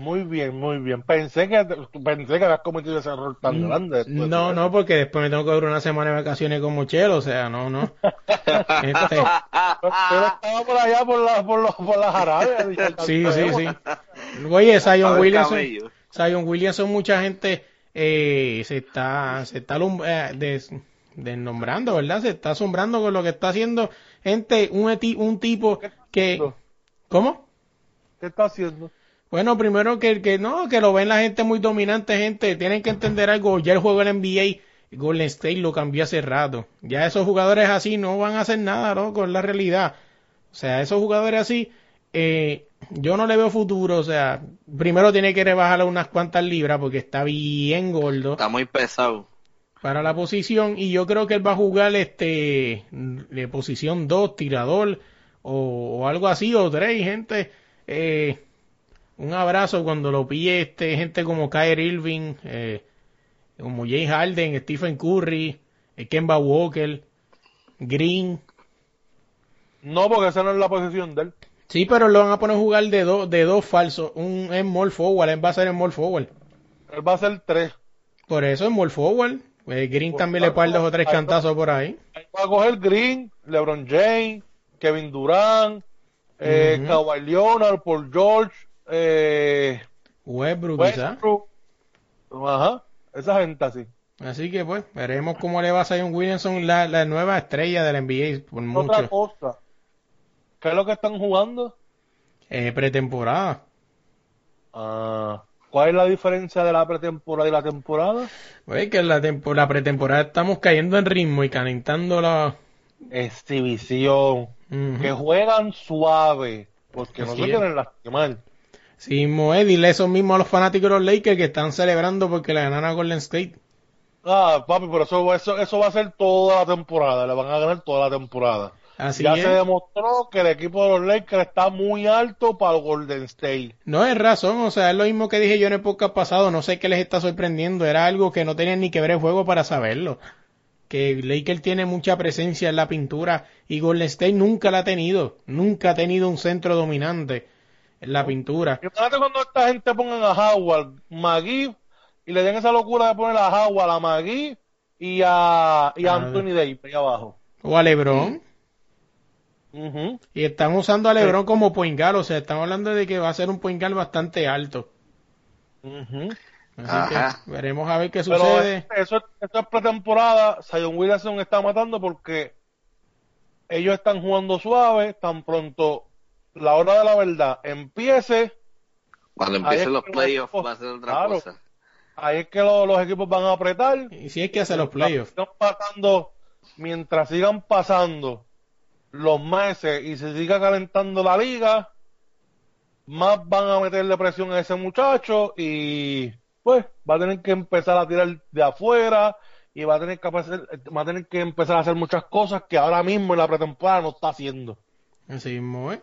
muy bien, muy bien. Pensé que pensé que habías cometido ese error tan grande. de Mm, No, eso. no, porque después me tengo que dar una semana de vacaciones con Mochelo, o sea, no, no. Este, Pero estaba por allá por la, por los, por las Arabias. sí, sí, sí. Oye, Zion Williamson. Zion Williamson, mucha gente eh, se está, se está eh, des- desnombrando, ¿verdad? Se está asombrando con lo que está haciendo gente, un, eti- un tipo que, ¿cómo? ¿Qué está haciendo? Bueno, primero que, que no, que lo ven la gente muy dominante, gente, tienen que entender algo, ya el juego del NBA, Golden State lo cambió hace rato, ya esos jugadores así no van a hacer nada, ¿no? Con la realidad, o sea, esos jugadores así, eh, yo no le veo futuro, o sea, primero tiene que rebajarle unas cuantas libras porque está bien gordo Está muy pesado. para la posición y yo creo que él va a jugar este de posición 2, tirador o, o algo así o 3, gente. Eh, un abrazo cuando lo pille este gente como Kyrie Irving, eh, como Jay Harden, Stephen Curry, eh, Kemba Walker, Green. No, porque esa no es la posición de él. Sí, pero lo van a poner a jugar de dos de dos falsos, un small forward, él va a ser small forward. Él va a ser tres. Por eso small forward. Eh, Green también le puede dar dos o tres cantazos por ahí. Ahí va a coger Green, LeBron James, Kevin Durant, eh. Kawhi Leonard, Paul George, eh, Westbrook. Westbrook. Ajá, esa gente así. Así que pues, veremos cómo le va a Zion Williamson, la, la nueva estrella del NBA, por Otra mucho. cosa. ¿Qué es lo que están jugando? Eh, pretemporada. Ah, ¿Cuál es la diferencia de la pretemporada y la temporada? Pues que en la, tempo- la pretemporada estamos cayendo en ritmo y calentando la... Exhibición. Que juegan suave. Porque no se quieren lastimar. Sí, Moe, dile eso mismo a los fanáticos de los Lakers que están celebrando porque le ganaron a Golden State. Ah, papi, pero eso, eso, eso va a ser toda la temporada. Le van a ganar toda la temporada. Así ya es. se demostró que el equipo de los Lakers está muy alto para el Golden State. No es razón, o sea, es lo mismo que dije yo en el podcast pasado, no sé qué les está sorprendiendo, era algo que no tenían ni que ver el juego para saberlo. Que Lakers tiene mucha presencia en la pintura y Golden State nunca la ha tenido, nunca ha tenido un centro dominante en la pintura. Imagínate cuando esta gente pongan a Howard, Magui, y le den esa locura de poner a Howard, a Magui y a, y a Ah. Anthony Davis ahí abajo. O a LeBron. Ujú. Y están usando a LeBron como point guard, o sea, estamos hablando de que va a ser un point guard bastante alto. Ujú. Así Ajá. que veremos a ver qué Pero sucede. es- eso, es- eso es pretemporada. Zion Williamson está matando porque ellos están jugando suave. Tan pronto la hora de la verdad empiece, Cuando empiecen los playoffs los- va a ser otra claro. cosa. ahí es que lo- los equipos van a apretar. Y si es que hace los playoffs. Sigan pasando, mientras sigan pasando los meses y se siga calentando la liga, más van a meterle presión a ese muchacho y pues va a tener que empezar a tirar de afuera y va a tener que hacer- va a tener que empezar a hacer muchas cosas que ahora mismo en la pretemporada no está haciendo. Así mismo, ¿eh?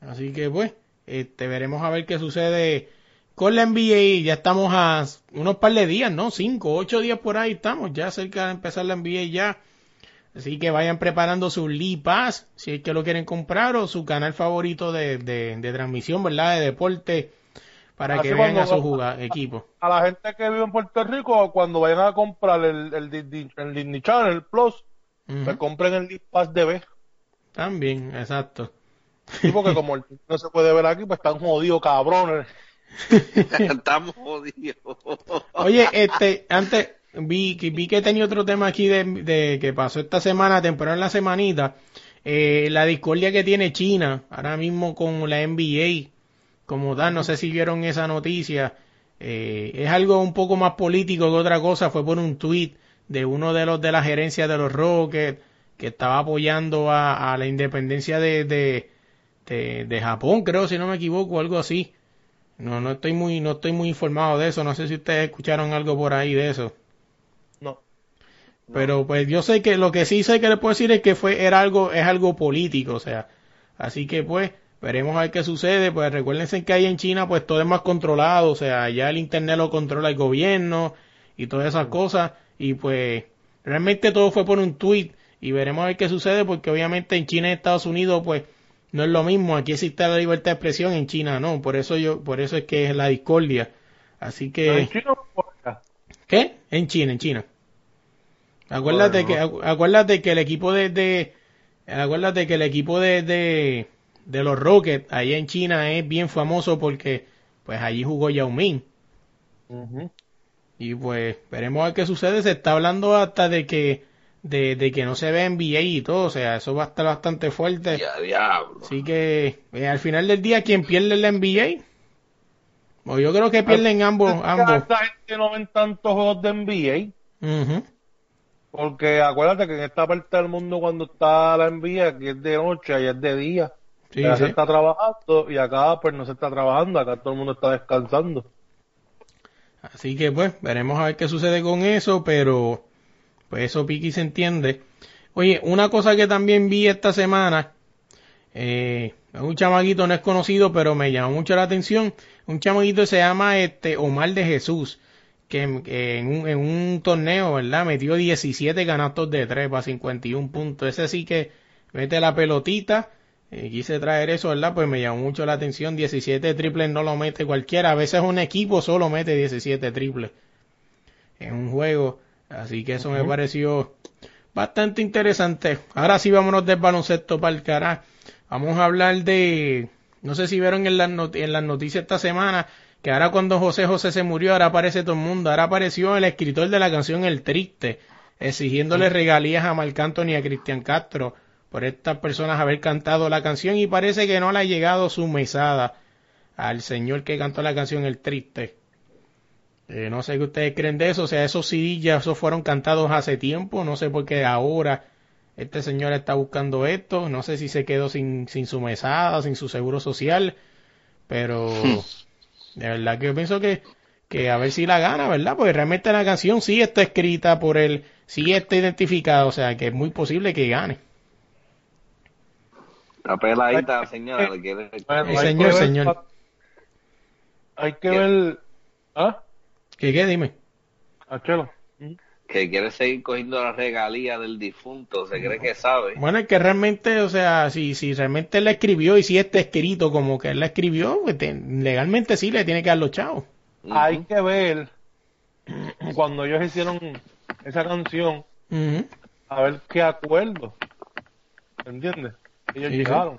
Así que pues, este, veremos a ver qué sucede con la NBA. Ya estamos a unos par de días, ¿no? Cinco, ocho días por ahí estamos, ya cerca de empezar la NBA ya. Así que vayan preparando su Lee Pass, si es que lo quieren comprar, o su canal favorito de, de, de transmisión, ¿verdad? De deporte, para Así que vean a su juga- equipo. A la gente que vive en Puerto Rico, cuando vayan a comprar el, el, Disney, el Disney Channel Plus, que compren el Disney Pass de B. También, exacto. Sí, porque como el no se puede ver aquí, pues están jodidos cabrones. Estamos jodidos. Oye, este, antes vi, que- vi que tenía otro tema aquí de, de que pasó esta semana, temprano en la semanita, eh, la discordia que tiene China ahora mismo con la NBA, como tal, no sé si vieron esa noticia, eh, es algo un poco más político que otra cosa, fue por un tweet de uno de los de la gerencia de los Rockets que estaba apoyando a, a la independencia de, de, de, de Japón, creo, si no me equivoco, algo así. No, no estoy muy, no estoy muy informado de eso. No sé si ustedes escucharon algo por ahí de eso. No. Pero pues yo sé que lo que sí sé que le puedo decir es que fue, era algo, es algo político, o sea. Así que pues, veremos a ver qué sucede. Pues recuérdense que ahí en China pues todo es más controlado, o sea, ya el internet lo controla el gobierno y todas esas cosas. Y pues, realmente todo fue por un tweet y veremos a ver qué sucede porque obviamente en China y Estados Unidos pues no es lo mismo. Aquí existe la libertad de expresión, en China no. Por eso yo, por eso es que es la discordia. Así que... En China no importa. ¿Qué? En China, en China. Acuérdate que, acu- acuérdate que el equipo de, de acuérdate que el equipo de, de, de los Rockets allá en China es bien famoso porque pues allí jugó Yao Ming. Y pues veremos a ver qué sucede. Se está hablando hasta de que de, de que no se ve NBA y todo, o sea, eso va a estar bastante fuerte. Ya, diablo. Así que eh, al final del día, ¿quién pierde la NBA? O yo creo que pierden ambos, que ambos. Esta gente no ven tantos juegos de NBA. Ujú. Porque acuérdate que en esta parte del mundo cuando está la NBA, aquí es de noche, allá es de día. Sí, sí. se está trabajando y acá pues no se está trabajando, acá todo el mundo está descansando. Así que pues, veremos a ver qué sucede con eso, pero pues eso Piki se entiende. Oye, una cosa que también vi esta semana, eh, un chamaguito no es conocido, pero me llamó mucho la atención. Un chamaguito se llama este Omar de Jesús, que, que en, un, en un torneo, ¿verdad? Metió 17 canastos de 3 para 51 puntos. Ese sí que mete la pelotita. Eh, quise traer eso, ¿verdad? Pues me llamó mucho la atención. 17 triples no lo mete cualquiera. A veces un equipo solo mete 17 triples en un juego. Así que eso me pareció bastante interesante. Ahora sí vámonos del baloncesto para el cara. Vamos a hablar de, no sé si vieron en las, en las noticias esta semana, que ahora cuando José José se murió, ahora aparece todo el mundo. Ahora apareció el escritor de la canción El Triste, exigiéndole regalías a Marc Anthony y a Cristian Castro por estas personas haber cantado la canción y parece que no le ha llegado su mesada al señor que cantó la canción El Triste. Eh, no sé qué ustedes creen de eso, o sea, esos CD ya esos fueron cantados hace tiempo, no sé por qué ahora este señor está buscando esto, no sé si se quedó sin, sin su mesada, sin su seguro social, pero de verdad que yo pienso que, que a ver si la gana, ¿verdad? Porque realmente la canción sí está escrita por él, sí está identificada, o sea que es muy posible que gane. Está peladita la señora, le quiere... Bueno, señor, ver- señor. Hay que ¿Qué? ver. ¿Ah? ¿Qué, qué? Dime. Achelo. que quiere seguir cogiendo la regalía del difunto, se cree que sabe. Bueno, es que realmente, o sea, si, si realmente él la escribió y si está escrito como que él la escribió, pues te- legalmente sí le tiene que dar los chavos. Hay que ver cuando ellos hicieron esa canción, a ver qué acuerdo. ¿Entiendes? Ellos Sí, llegaron.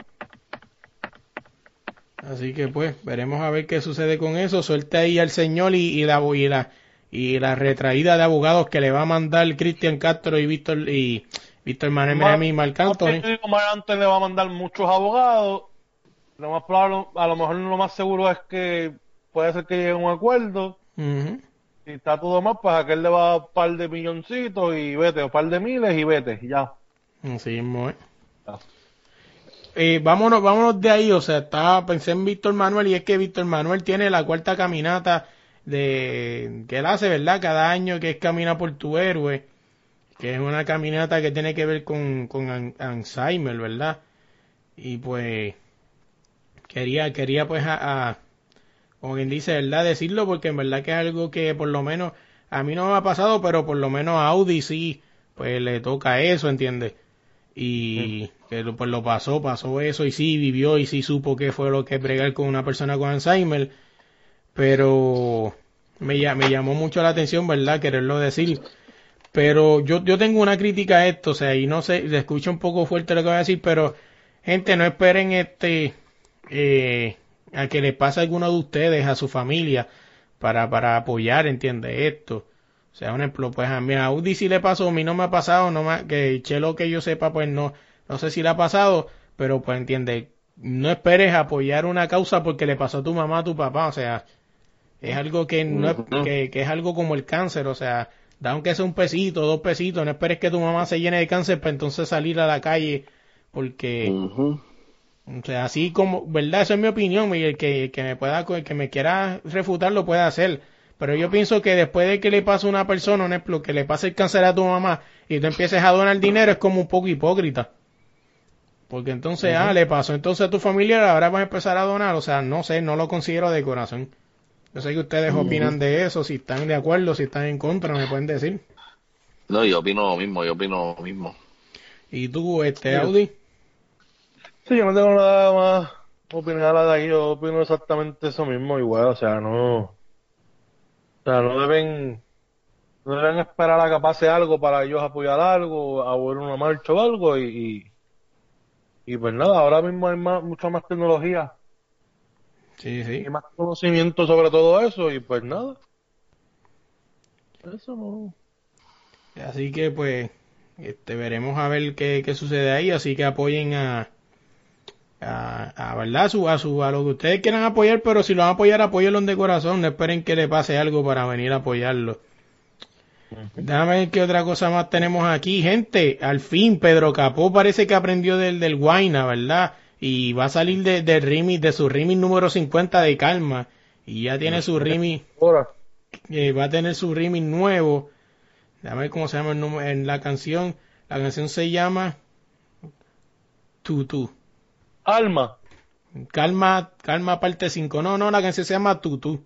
Así que pues, veremos a ver qué sucede con eso. Suelta ahí al señor y, y la y la y la retraída de abogados que le va a mandar Cristian Castro y Víctor y Víctor Manuel Miami y Marc Anthony. Anthony le va a mandar muchos abogados. Lo más probable, a lo mejor lo más seguro es que puede ser que llegue a un acuerdo. Si está todo mal, pues aquel le va a un par de milloncitos y vete, o un par de miles y vete, y ya. Así mismo, ¿eh? Eh, vámonos, vámonos de ahí, o sea, estaba, pensé en Víctor Manuel y es que Víctor Manuel tiene la cuarta caminata de que él hace, ¿verdad? Cada año que es Camina por tu héroe, que es una caminata que tiene que ver con, con Al- Alzheimer, ¿verdad? Y pues quería, quería pues a, a- como quien dice, ¿verdad? Decirlo porque en verdad que es algo que por lo menos a mí no me ha pasado, pero por lo menos a Audi sí, pues le toca eso, ¿entiendes? Y que pues lo pasó, pasó eso y sí vivió y sí supo que fue lo que es bregar con una persona con Alzheimer, pero me, me llamó mucho la atención, ¿verdad? Quererlo decir. Pero yo, yo tengo una crítica a esto, o sea, y no sé, se escucha un poco fuerte lo que voy a decir, pero gente, no esperen este eh, a que le pase a alguno de ustedes, a su familia, para, para apoyar, entiende esto. O sea, un ejemplo, pues a mí a Audi sí le pasó, a mí no me ha pasado, no me, que Chelo que yo sepa, pues no, no sé si le ha pasado, pero pues entiende, no esperes apoyar una causa porque le pasó a tu mamá, a tu papá, o sea, es algo que no es, que, que es algo como el cáncer, o sea, da aunque sea un pesito, dos pesitos, no esperes que tu mamá se llene de cáncer para entonces salir a la calle, porque o sea, así como, ¿verdad? Esa es mi opinión, y el que, que me pueda, el que me quiera refutar lo puede hacer. Pero yo pienso que después de que le pase a una persona, un ejemplo, que le pase el cáncer a tu mamá y tú empieces a donar dinero, es como un poco hipócrita. Porque entonces, ah, le pasó entonces a tu familiar, ahora vas a empezar a donar. O sea, no sé, no lo considero de corazón. Yo sé que ustedes opinan de eso, si están de acuerdo, si están en contra, me pueden decir. No, yo opino lo mismo, yo opino lo mismo. Y tú, este, Audi, Sí, yo no tengo nada más opinar de ahí, yo opino exactamente eso mismo, igual, o sea, no. O sea, no deben. No deben esperar a que pase algo para ellos apoyar algo, a ver una marcha o algo, y. Y, y pues nada, ahora mismo hay más, mucha más tecnología sí, sí. y más conocimiento sobre todo eso, y pues nada. Eso no. Así que pues este veremos a ver qué, qué sucede ahí, así que apoyen a a, a verdad a su, a su a lo que ustedes quieran apoyar, pero si lo van a apoyar, apóyenlo de corazón, no esperen que le pase algo para venir a apoyarlo. Déjame ver qué otra cosa más tenemos aquí, gente. Al fin Pedro Capó parece que aprendió del del Guaina, ¿verdad? Y va a salir de, de remix, de su remix número 50 de Calma y ya tiene su remix eh, va a tener su remix nuevo. Déjame ver cómo se llama el número en la canción. La canción se llama Tutu. Alma. Calma, calma parte 5. No, no, la canción se llama Tutu.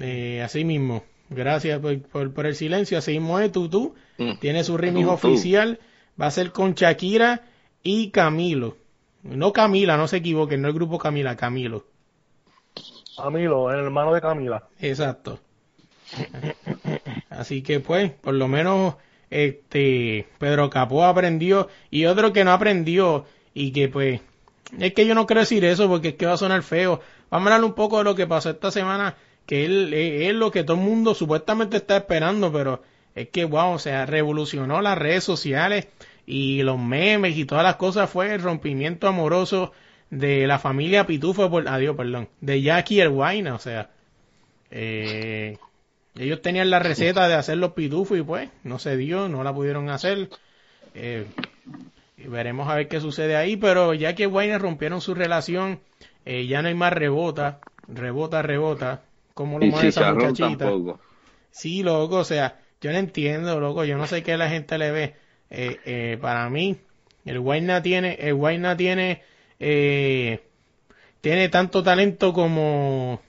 Eh, así mismo. Gracias por, por, por el silencio. Así mismo es Tutu. Mm. Tiene su remix Tutu. oficial. Va a ser con Shakira y Camilo. No Camila, no se equivoquen, no el grupo Camila, Camilo. Camilo, el hermano de Camila. Exacto. Así que pues, por lo menos este Pedro Capó aprendió y otro que no aprendió y que pues es que yo no quiero decir eso porque es que va a sonar feo. Vamos a hablar un poco de lo que pasó esta semana, que él es, es lo que todo el mundo supuestamente está esperando, pero es que wow, o sea, revolucionó las redes sociales y los memes y todas las cosas fue el rompimiento amoroso de la familia Pitufo por adiós, perdón, de Jackie el Guayna, o sea, eh, ellos tenían la receta de hacer los pitufos y pues no se dio, no la pudieron hacer. Eh, veremos a ver qué sucede ahí, pero ya que Wayne rompieron su relación, eh, ya no hay más rebota, rebota, rebota, como lo mueve esa muchachita. tampoco. Sí, loco, o sea, yo no entiendo, loco, yo no sé qué la gente le ve. Eh, eh, para mí, El Guayna tiene, el Guayna tiene, eh, tiene tanto talento como,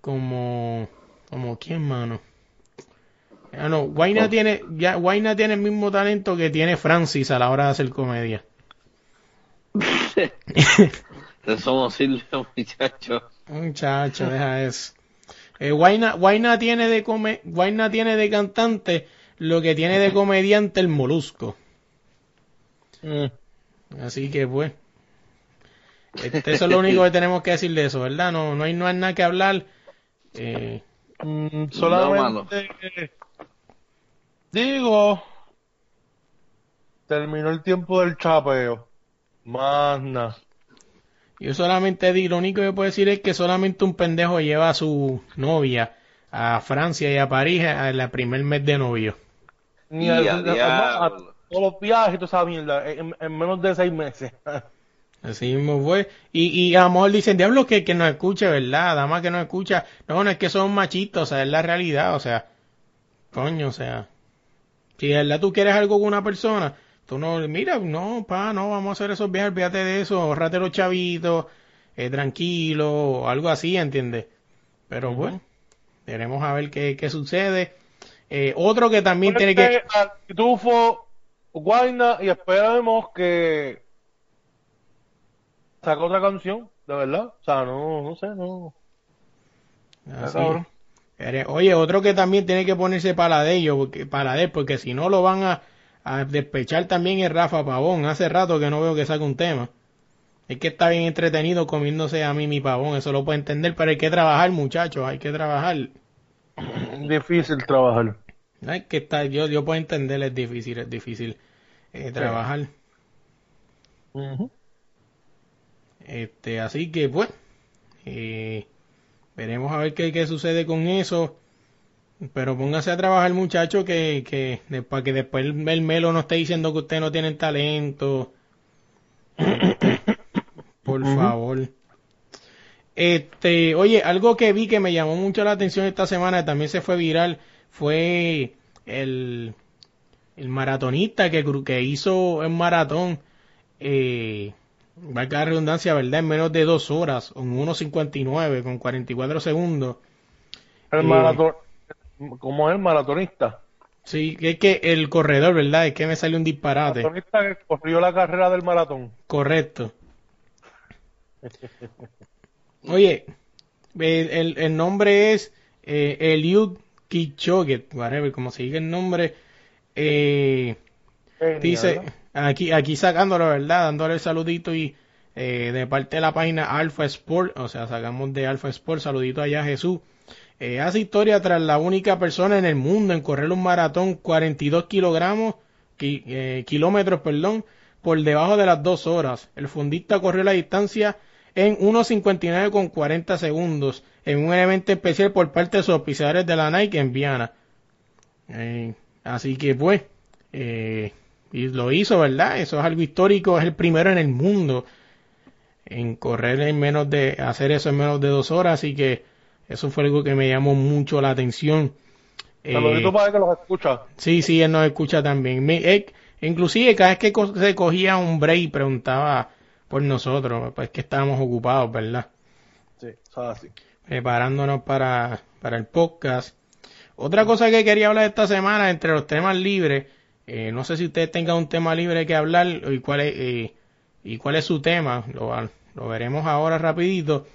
como, como quién, mano. Ah, no, Guayna tiene, ya, Guayna tiene el mismo talento que tiene Francis a la hora de hacer comedia. Eso no sirve, muchachos. Muchacho, deja eso. Eh, Guayna, Guayna tiene de come, Guayna tiene de cantante lo que tiene de comediante el molusco. Mm. Así que pues. Este, eso es lo único que tenemos que decir de eso, ¿verdad? No, no hay, no hay nada que hablar. Eh, Mm, solamente digo terminó el tiempo del chapeo más nada yo solamente di, lo único que puedo decir es que solamente un pendejo lleva a su novia a Francia y a París a la primer mes de novio. ni a a- a- diablo. todos los viajes y toda esa mierda en, en menos de seis meses Así mismo fue. Y, y a lo mejor dicen, diablo, que, que nos escuche, ¿verdad? Dama que nos escucha. No, no es que son machitos, o sea, es la realidad, o sea. Coño, o sea. Si de verdad tú quieres algo con una persona, tú no, mira, no, pa, no, vamos a hacer esos viajes, olvídate de eso, ahorrate los chavitos, eh, tranquilo, o algo así, ¿entiendes? Pero bueno, veremos a ver qué, qué sucede. Eh, otro que también tiene que... Tufo Guayna y esperemos que saque otra canción de verdad o sea no no sé no Así. Oye, otro que también tiene que ponerse para de ellos, porque, para de, porque si no lo van a, a despechar también es Rafa Pavón. Hace rato que no veo que saque un tema. Es que está bien entretenido comiéndose a mí mi pavón, eso lo puedo entender, pero hay que trabajar, muchachos, hay que trabajar. difícil trabajar Hay que estar, yo, yo puedo entender, es difícil, es difícil eh, trabajar. Este, así que pues, eh, veremos a ver qué, qué sucede con eso. Pero póngase a trabajar, muchacho, que, que, para que después el, el Melo no esté diciendo que usted no tiene talento. Por favor. Este, oye, algo que vi que me llamó mucho la atención esta semana, también se fue viral, fue el, el maratonista que, que hizo el maratón, eh, valga la redundancia, ¿verdad? En menos de dos horas, en 1.59, con 44 segundos. el Eh. maratón como es el maratonista Sí, es que el corredor, ¿verdad? Es que me salió un disparate. maratonista que corrió la carrera del maratón Correcto. Oye, el, el- el nombre es eh, Eliud Kipchoge, whatever, como se diga el nombre. Eh, Genial, dice. Aquí, aquí sacándolo, ¿verdad? Dándole el saludito y eh, de parte de la página Alpha Sport, o sea, sacamos de Alpha Sport, saludito allá a Jesús. Eh, hace historia tras la única persona en el mundo en correr un maratón 42 kilogramos, ki- eh, kilómetros, perdón, por debajo de las dos horas. El fundista corrió la distancia en 1.59 con 40 segundos en un evento especial por parte de sus auspiciadores de la Nike en Viana. Eh, así que pues, y lo hizo, ¿verdad? Eso es algo histórico, es el primero en el mundo en correr en menos de, hacer eso en menos de dos horas, así que eso fue algo que me llamó mucho la atención. Eh, saludito para el que los escucha Sí, sí, él nos escucha también. Me- eh, inclusive cada vez que co- se cogía un break preguntaba por nosotros, pues que estábamos ocupados, ¿verdad? sí así Preparándonos para, para el podcast. Otra cosa que quería hablar esta semana entre los temas libres, eh, no sé si usted tenga un tema libre que hablar y cuál es, eh, y cuál es su tema, lo, lo veremos ahora rapidito.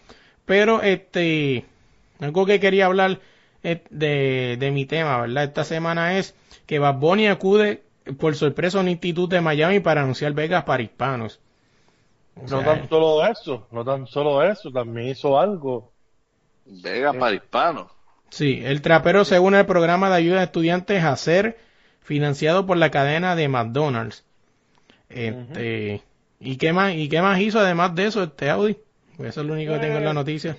Pero este, algo que quería hablar eh, de, de mi tema, ¿verdad? Esta semana es que Bad Bunny acude por sorpresa a un instituto de Miami para anunciar becas para hispanos. O no tan solo eso no tan solo eso también hizo algo Vega para hispanos. Sí, el trapero se une al programa de ayuda a estudiantes a ser financiado por la cadena de McDonald's. Este, ¿y qué más y qué más hizo además de eso este Audi? Pues eso es lo único que tengo en la noticia.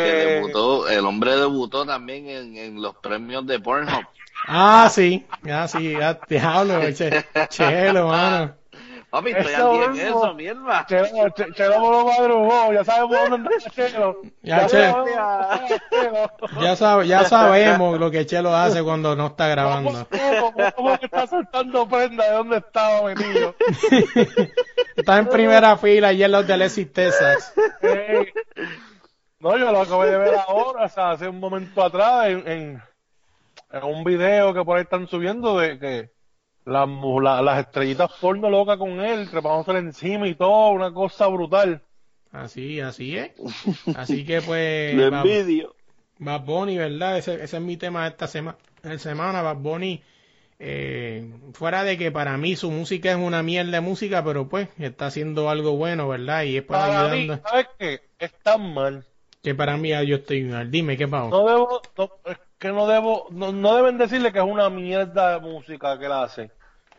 Que Eh, debutó, el hombre debutó también en, en los premios de Pornhub. Ah, sí, ah, sí, ya te hablo, che, chelo, mano. Papi, estoy Eso aquí en eso, mierda. Chelo, Che- Chelo me lo madrugó, ya sabemos dónde está Chelo. Ya, está Chelo. Ya, sabe, ya sabemos lo que Chelo hace cuando no está grabando. ¿Cómo, que está soltando prenda de dónde estaba metido? Está en primera fila y en los de Alexis Texas. No, yo lo acabé de ver ahora, o sea, hace un momento atrás, en, en, en un video que por ahí están subiendo de que las mu- la- las estrellitas porno loca con él, trepándosele encima y todo, una cosa brutal. Así, así es. Así que pues... Lo Bad- envidio. Bad Bunny, ¿verdad? Ese, ese es mi tema de esta sema- de semana. Bad Bunny, eh, fuera de que para mí su música es una mierda de música, pero pues está haciendo algo bueno, ¿verdad? Y es para Para mí. ¿sabes qué? Es tan mal. Que para mí ah, yo estoy mal. Dime, ¿qué pasó? No debo, no, es que no debo, no, no deben decirle que es una mierda de música que él hace,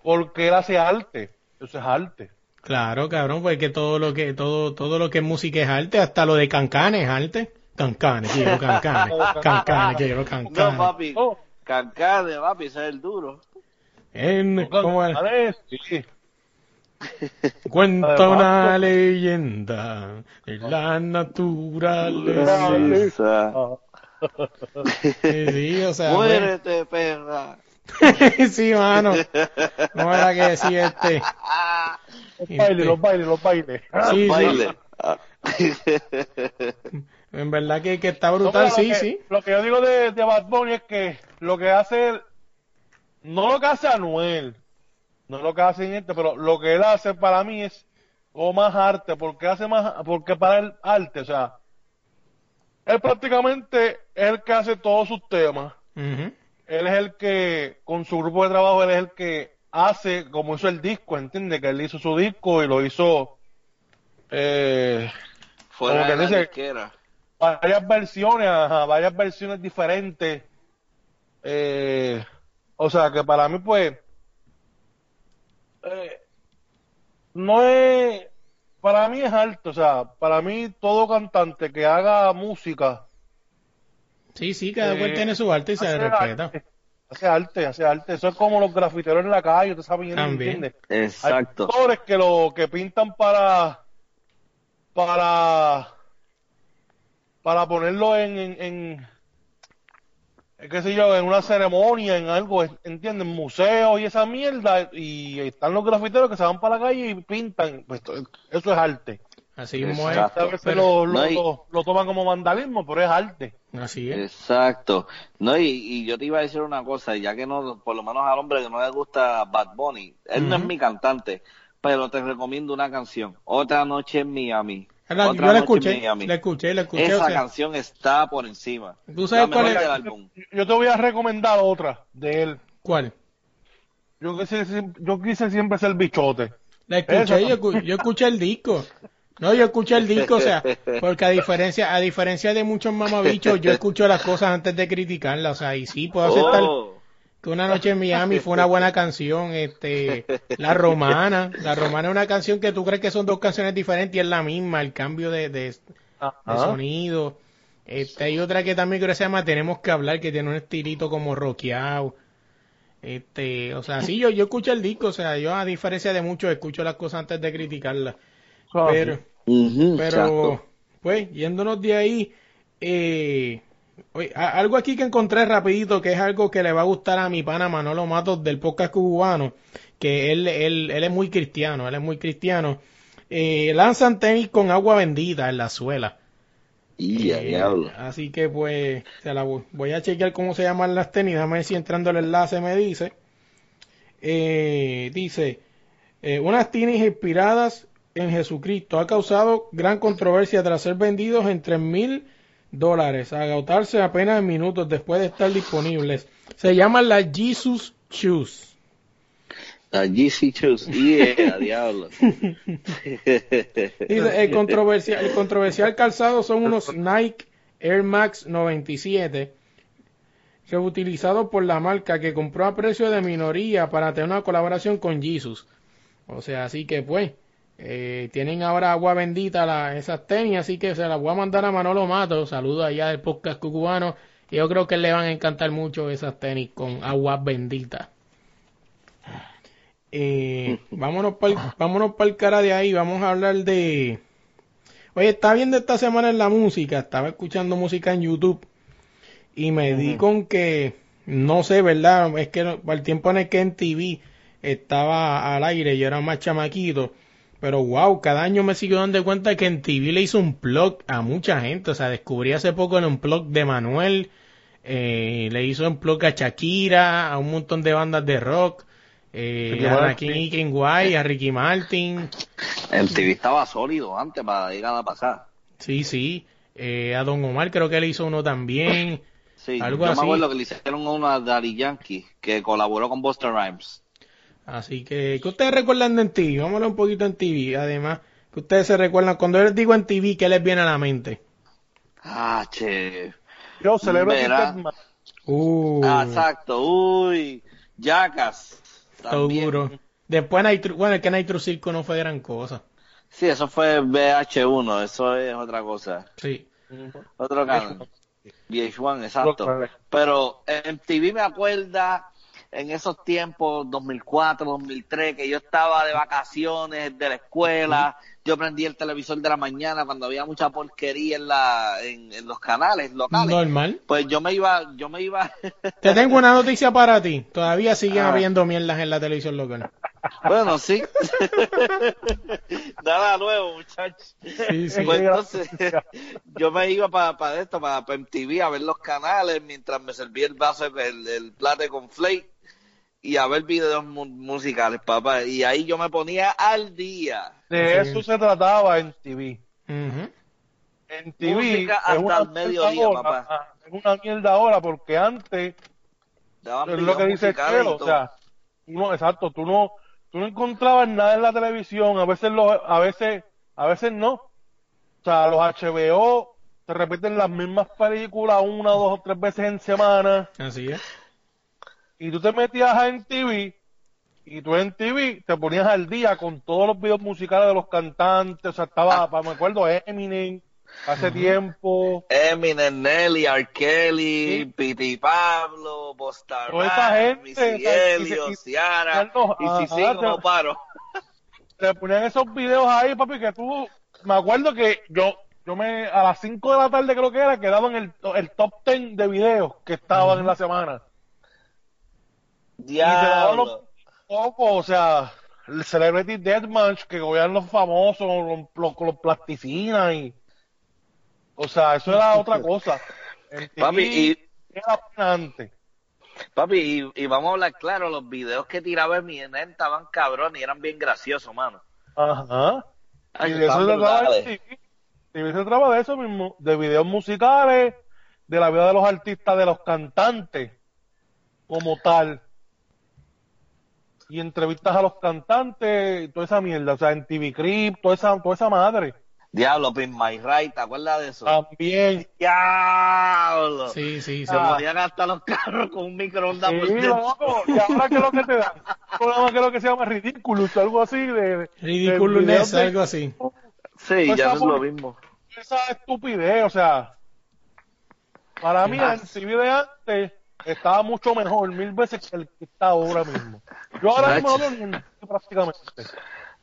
porque él hace arte, eso es arte. Claro, cabrón, porque todo lo que todo todo lo que es música es arte, hasta lo de cancanes es arte. Cancanes, quiero cancanes. Cancanes, quiero No, cancanes. papi. Oh. Cancane, papi, ese es el duro. En- ¿cómo es? Sí. Cuenta Además, una no- leyenda de la naturaleza. Sí, sí, o sea, Muérete, perra. sí, mano. No era que decir este. Los bailes, los bailes, los bailes. Sí, sí. Baile. En verdad que, que está brutal, sí, lo que, sí. Lo que yo digo de, de Bad Bunny es que lo que hace él, no lo que hace Anuel, no lo que hace este, pero lo que él hace para mí es o más arte, porque hace más, porque para él arte, o sea, él prácticamente es el que hace todos sus temas. Él es el que, con su grupo de trabajo, él es el que hace, como hizo el disco, entiende que él hizo su disco y lo hizo, eh, Fuera Como que de la dice- varias versiones, ajá, varias versiones diferentes. Eh, o sea que para mí pues eh, no es, para mí es alto, o sea, para mí todo cantante que haga música Sí, sí, cada cual Eh, tiene su arte y se hace respeta. arte, hace arte, hace arte. Eso es como los grafiteros en la calle, usted sabe bien, También. ¿entiendes? Exacto. Hay actores que lo que pintan para para para ponerlo en, en, en qué sé yo, en una ceremonia, en algo, ¿entienden? Museos y esa mierda, y están los grafiteros que se van para la calle y pintan, pues eso es arte. Así mismo es. Exacto. A veces Pero- lo, lo, no hay- lo- lo toman como vandalismo, pero es arte. Así es. Exacto. No, y, y yo te iba a decir una cosa, ya que no, por lo menos al hombre que no le gusta Bad Bunny, él no es mi cantante, pero te recomiendo una canción, Otra Noche en Miami. La- Otra yo la Noche en escuché, Miami. la escuché, la escuché. Esa o sea, canción está por encima. ¿Tú sabes La cuál mejor es? del álbum. Yo te voy a recomendar otra de él. ¿Cuál? Yo quise, yo quise siempre ser bichote. La escuché, yo escuché el disco. No, yo escuché el disco, o sea, porque a diferencia, a diferencia de muchos mamabichos, yo escucho las cosas antes de criticarlas, o sea, y sí puedo aceptar Oh, que una noche en Miami fue una buena canción, este, La Romana, La Romana es una canción que tú crees que son dos canciones diferentes y es la misma, el cambio de, de, sonido. Este, hay otra que también creo que se llama Tenemos que hablar, que tiene un estilito como rockeado. Este, o sea, sí, yo, yo escucho el disco, o sea, yo a diferencia de muchos escucho las cosas antes de criticarlas. Pero, pero, exacto. pues, yéndonos de ahí, eh, oye, a- algo aquí que encontré rapidito, que es algo que le va a gustar a mi pana Manolo Matos del podcast cubano, que él, él, él es muy cristiano, él es muy cristiano. Eh, lanzan tenis con agua bendita en la suela. Y a Eh, diablo. Así que pues se la voy, voy a chequear cómo se llaman las tenis. Déjame ver si entrando el enlace me dice. Eh, dice, eh, unas tenis inspiradas en Jesucristo ha causado gran controversia tras ser vendidos en tres mil dólares, a agotarse apenas en minutos después de estar disponibles. Se llaman las Jesus Shoes. La GC Shoes. Y a diablo. El, controversial, el controversial calzado son unos Nike Air Max 97 reutilizados por la marca que compró a precio de minoría para tener una colaboración con Jesus. O sea, así que pues eh, tienen ahora agua bendita la, esas tenis, así que se las voy a mandar a Manolo Mato. Saludos allá del podcast cubano. Y yo creo que le van a encantar mucho esas tenis con agua bendita. Eh, vámonos para vámonos el cara de ahí, vamos a hablar de... Oye, está viendo esta semana en la música, estaba escuchando música en YouTube y me di con que, no sé, ¿verdad? Es que el tiempo en el que en TV estaba al aire, yo era más chamaquito, pero wow, cada año me sigo dando cuenta que en TV le hizo un blog a mucha gente, o sea, descubrí hace poco en un blog de Manuel, eh, le hizo un blog a Shakira, a un montón de bandas de rock, eh, a Martin. Rakim y Kenway, a Ricky Martin, El TV estaba sólido antes para la década pasada. sí, sí, eh, a Don Omar creo que le hizo uno también, Sí, Algo yo así. me acuerdo que le hicieron a Daddy Yankee que colaboró con Buster Rhymes. Así que, ¿qué ustedes recuerdan de en TV? Vamos a hablar un poquito en TV. Además, que ustedes se recuerdan, cuando yo les digo en TV, ¿qué les viene a la mente? Ah, che. Yo celebro. Uh, Ah, exacto. Uy. También. seguro. Después, Nitro, bueno, es que Nitro Circo no fue gran cosa. Sí, eso fue VH1, eso es otra cosa. Sí. Otro canal. VH1, exacto. Pero en TV me acuerda en esos tiempos, 2004, 2003, que yo estaba de vacaciones de la escuela, yo prendí el televisor de la mañana cuando había mucha porquería en la en, en los canales locales. Normal. Pues yo me iba, yo me iba, Te tengo una noticia para ti. Todavía siguen Ah. habiendo mierdas en la televisión local. bueno, sí. Nada nuevo, muchachos. Sí, sí. Pues entonces, yo me iba para esto, para MTV, a ver los canales, mientras me servía el vaso, el, el plato con flake, y a ver videos mu- musicales, papá. Y ahí yo me ponía al día. De Sí. eso se trataba en TV. En TV Música es hasta el mediodía, papá. ah, Es una mierda ahora porque antes Daban es lo que dice Chelo, o sea, tú no, exacto, tú no, tú no encontrabas nada en la televisión, a veces lo, a veces, a veces no. O sea, los HBO te repiten las mismas películas una, dos o tres veces en semana Así es. Y tú te metías a MTV y tú en TV te ponías al día con todos los videos musicales de los cantantes, o sea, estaba, Ah. me acuerdo, Eminem, hace tiempo, Eminem, Nelly, R. Kelly, Sí. Piti Pablo, gente, Missy y- Ciara, y si sigo no paro. te ponían esos videos ahí, papi, que tú, me acuerdo que yo, yo me, a las 5 de la tarde creo que era, quedaba en el, el top 10 de videos que estaban en la semana. Y te daban los Diablo. pocos, o sea, el Celebrity Deathmatch que cogían los famosos, los, los, los plasticinas y, o sea, eso era otra cosa. Papi, y, era antes. papi, y, y vamos a hablar claro, los videos que tiraba mi nene estaban cabrones y eran bien graciosos, mano. Ajá. Ay, y de eso se TV. Se trataba de eso mismo, de videos musicales, de la vida de los artistas, de los cantantes, como tal. Y entrevistas a los cantantes, y toda esa mierda, o sea, en TV Crip, toda esa, toda esa madre. Diablo, Pin My Right, ¿te acuerdas de eso? También. Diablo. Sí, sí, sí. Se ponían hasta los carros con un microondas Sí, loco. Y ahora que es lo que te dan, programa que es lo que se llama Ridiculous, algo así de, Ridiculous, de- algo así. Sí, Pues ya no es esa lo mismo. esa estupidez, o sea, para mí Ah. el TV de antes estaba mucho mejor, mil veces que el que está ahora mismo. Yo ahora mismo no TV prácticamente.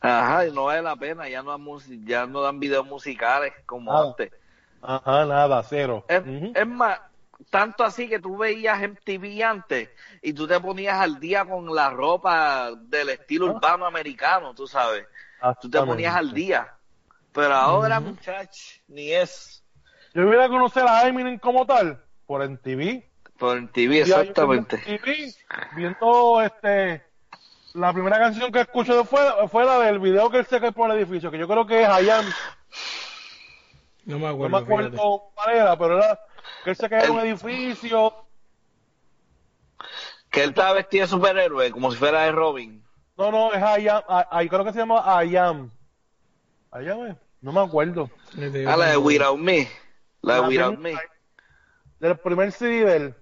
Ajá, y no vale la pena, ya no, ya no dan videos musicales como Nada. antes. Ajá, nada, cero. Es, más, tanto así que tú veías MTV antes y tú te ponías al día con la ropa del estilo Ah. urbano americano, tú sabes. Tú te ponías al día. Pero ahora, muchachos, ni es Yo hubiera conocer a Eminem como tal, por en TV. Por Ya yo exactamente. en TV, viendo este la primera canción que escuché fue, fue la del video que él se cae por el edificio, que yo creo que es Hayan, No me no acuerdo. me acuerdo cuál era, pero era que él se cae en un edificio, Que él estaba vestido de superhéroe, como si fuera de Robin. no, no, es Hayan, ahí creo que se llama Hayan. Hayan, eh, no me acuerdo. Ah, la de Without Me. La de Without Me. Del primer CD del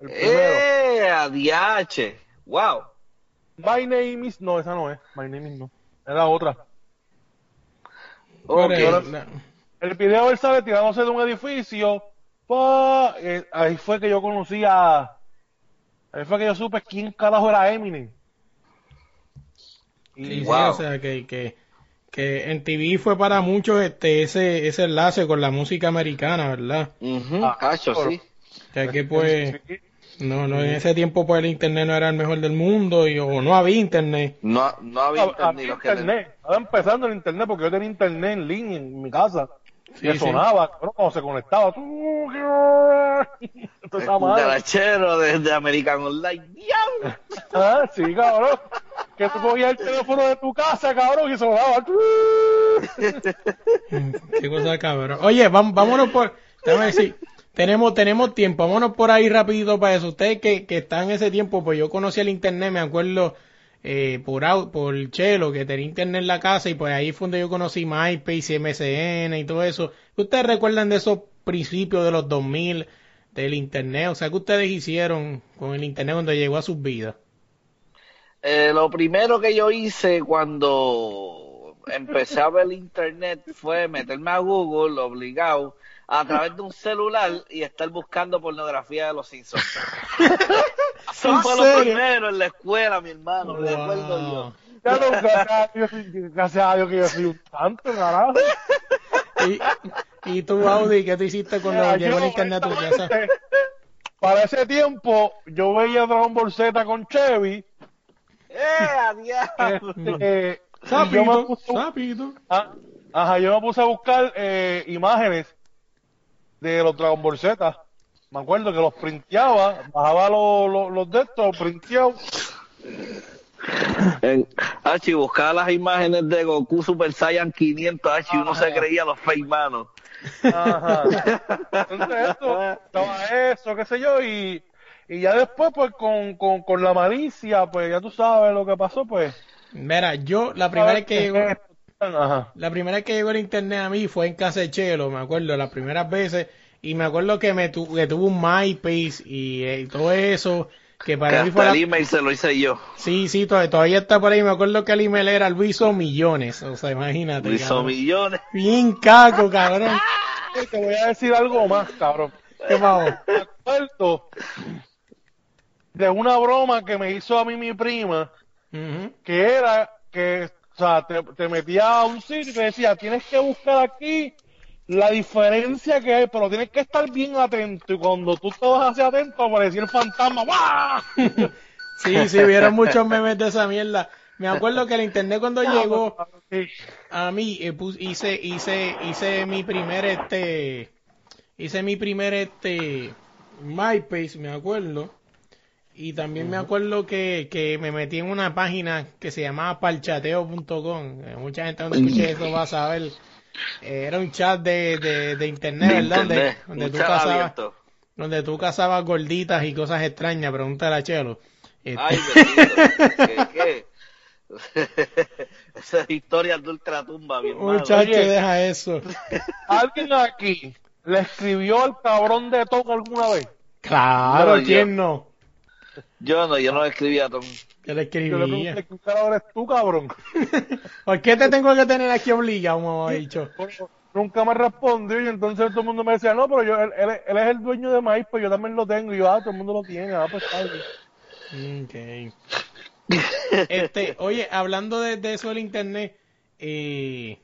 el primero. ¡Eh! ¡Adiache! ¡Wow! My name is, no, esa no es, My name is no, era otra. Ok. Pero, la- El video él sale tirándose de un edificio. pa, eh, ahí fue que yo conocí a. Ahí fue que yo supe quién carajo era Eminem. Sí, Y sí, Wow. o sea que, que, que en TV fue para muchos este ese, ese enlace con la música americana, ¿verdad? Ujú, Ah, cacho, pero- sí. O sea que pues, Sí. No, no, en ese tiempo pues el internet no era el mejor del mundo y, o no había internet. No, no había internet, había los que internet. Estaba empezando el internet porque yo tenía internet en línea en mi casa. Sí, que sí. sonaba, cabrón, cuando se conectaba. Mal. Garachero de, de American Online. ¡Diablo! Ah, sí, cabrón. Que tú cogías el teléfono de tu casa, cabrón, y sonaba. Qué cosa cabrón. Oye, vámonos por, déjame decir, tenemos, tenemos tiempo, vámonos por ahí rapidito para eso. Ustedes que, que están en ese tiempo, pues yo conocí el internet, me acuerdo eh, por por Chelo, que tenía internet en la casa y pues ahí fue donde yo conocí MySpace y MSN y todo eso. ¿Ustedes recuerdan de esos principios de los 2000 del internet? O sea, ¿qué ustedes hicieron con el internet cuando llegó a sus vidas? Eh, lo primero que yo hice cuando empecé a ver internet fue meterme a Google obligado a través de un celular y estar buscando pornografía de los Simpsons. Eso ¿En fue lo serio? primero en la escuela, mi hermano, me acuerdo yo. Wow. Ya no, gracias a Dios, gracias a Dios que yo soy un santo, carajo. Y, y tú, Audi, ¿qué tú hiciste cuando Mira, llegó el internet a tu casa? honestamente, Para ese tiempo, yo veía Dragon Ball Z con Chevy. ¡Eh, adiós! este, y yo me Sapito, puse, sapito. ah, ajá, yo me puse a buscar eh, imágenes de los Dragon Ball Z. Me acuerdo que los printeaba, bajaba los, los, los de estos, printeados. En, Hachi, buscaba las imágenes de Goku Super Saiyan 500, Hachi, uno se Ajá. creía los fake manos. Ajá. Entonces esto, estaba eso, qué sé yo, y, y ya después, pues, con, con, con la malicia, pues, ya tú sabes lo que pasó, pues. Mira, yo la primera vez que llegó, Ajá. la primera vez que llegó el internet a mí fue en casa de Chelo, me acuerdo, las primeras veces, y me acuerdo que me tu, que tuvo un MySpace y, eh, y todo eso, que Que para mí fue la... el email se lo hice yo. Sí, sí, todavía, todavía está por ahí, me acuerdo que el email era Luiso Millones, o sea, imagínate. Hizo cabrón. millones. Bien caco, cabrón. Te voy a decir algo más, cabrón. ¿Qué pasó? Me acuerdo de una broma que me hizo a mí mi prima, que era que, o sea, te, te metía a un sitio y te decía, tienes que buscar aquí la diferencia que hay, pero tienes que estar bien atento. Y cuando tú estabas así atento, aparecía el fantasma. ¡Guau! Sí, sí, vieron muchos memes de esa mierda. Me acuerdo que el internet cuando llegó a mí eh, hice hice hice mi primer este hice mi primer este MySpace, me acuerdo. Y también me acuerdo que, que me metí en una página que se llamaba palchateo.com. Eh, Mucha gente cuando escuche eso va a saber. Eh, era un chat de, de, de internet, De ¿verdad? Donde- internet, donde, un tú cazabas, donde tú cazabas gorditas y cosas extrañas, pregúntale a Chelo. Este, Ay. ¿Qué, qué? Esa es historia de ultratumba, mi hermano. Muchacho, Oye. deja eso. ¿Alguien aquí le escribió al cabrón de Tom alguna vez? Claro, No, yo- ¿quién no? Yo no, yo no escribía Tom. Que le Yo le escribía. pregunté, ¿qué eres tú, cabrón? ¿Por qué te tengo que tener aquí obligado, mamá dicho? Nunca me respondió y entonces todo el mundo me decía, no, pero yo, él, él, él es el dueño de maíz, pues yo también lo tengo. Y yo, ah, todo el mundo lo tiene, ah, pues. Okay. Este, oye, hablando de, de eso del internet, eh,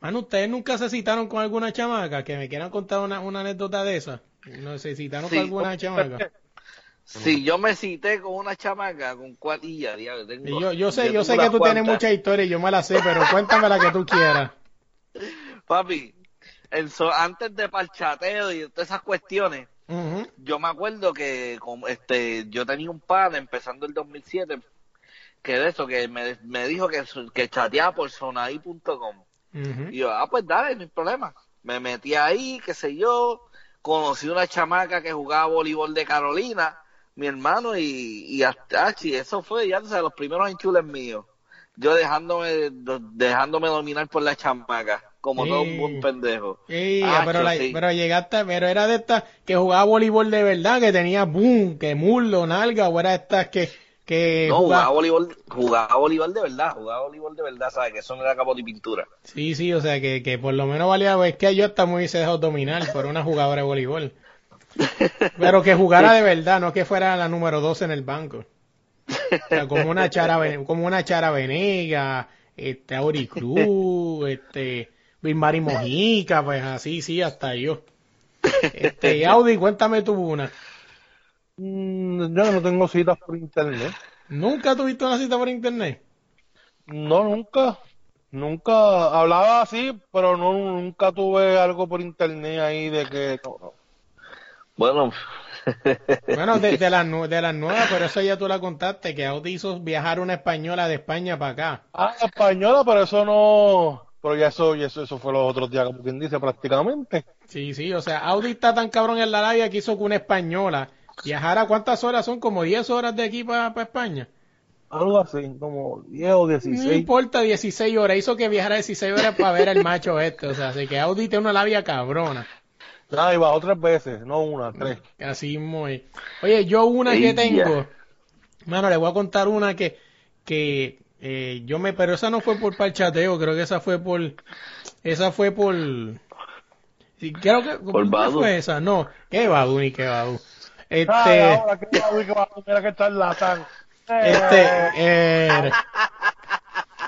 mano, ¿ustedes nunca se citaron con alguna chamaca? Que me quieran contar una, una anécdota de esa. ¿No se citaron Sí. con alguna chamaca? Si yo me cité con una chamaca, ¿con cuál? Y ya, diablo, tengo- Y yo, yo sé, yo sé que tú tienes cuantas. muchas historias, yo me las sé, pero cuéntame la que tú quieras. Papi, el so- antes de parchateo y todas esas cuestiones, yo me acuerdo que como, este yo tenía un pan empezando el 2007 que de eso que me, me dijo que, chateaba por sonai.com Ujú. y yo ah pues dale no hay problema me metí ahí qué sé yo conocí una chamaca que jugaba voleibol de Carolina mi hermano y, y hasta ah, sí, eso fue ya tú sabes, los primeros enchules míos yo dejándome dejándome dominar por la chamaca como todo un buen pendejo Sí, Ah, pero, la- sí. pero llegaste, pero era de estas que jugaba voleibol de verdad, que tenía boom, que muslo, nalga, o era estas que, que No, jugaba- jugaba voleibol, jugaba voleibol de verdad, jugaba voleibol de verdad, ¿sabes? Que eso no era capote y pintura. Sí, sí, o sea, que, que por lo menos valía, es que yo hasta me hubiese dejado dominar por una jugadora de voleibol. Pero que jugara de verdad, no que fuera la número 12 en el banco. O sea, como una Chara, como una Chara Venega, este, Auri Cruz, este, Bilmari Mojica, pues así, sí, hasta yo. Este, Audi, cuéntame tú una. Mm, yo no tengo citas por internet. ¿Nunca tuviste una cita por internet? No, nunca. Nunca hablaba así, pero no, nunca tuve algo por internet ahí de que... no, no. Bueno, Bueno, de, de las, de las nuevas, pero eso ya tú la contaste, que Audi hizo viajar una española de España para acá. Ah, española, pero eso no... Pero ya eso, ya eso, eso fue los otros días, como quien dice, prácticamente. Sí, sí, o sea, Audi está tan cabrón en la labia que hizo que una española viajara, ¿cuántas horas son? Como 10 horas de aquí para España. Algo así, como 10 o No 16. importa, 16 horas. Hizo que viajara 16 horas para ver al macho este. O sea, así que Audi tiene una labia cabrona. Ah, y bajó tres veces, no una, tres. Así muy. Oye, yo una que tengo. Mano, le voy a contar una que. que eh, yo me. Pero esa no fue por parchateo. Creo que esa fue por. Esa fue por. sí, creo que. Por ¿cómo Badu. fue esa? No. ¿Qué Badu ni qué Badu? Este. Ay, ahora que va a que va a mira que está en la tan. Este. eh,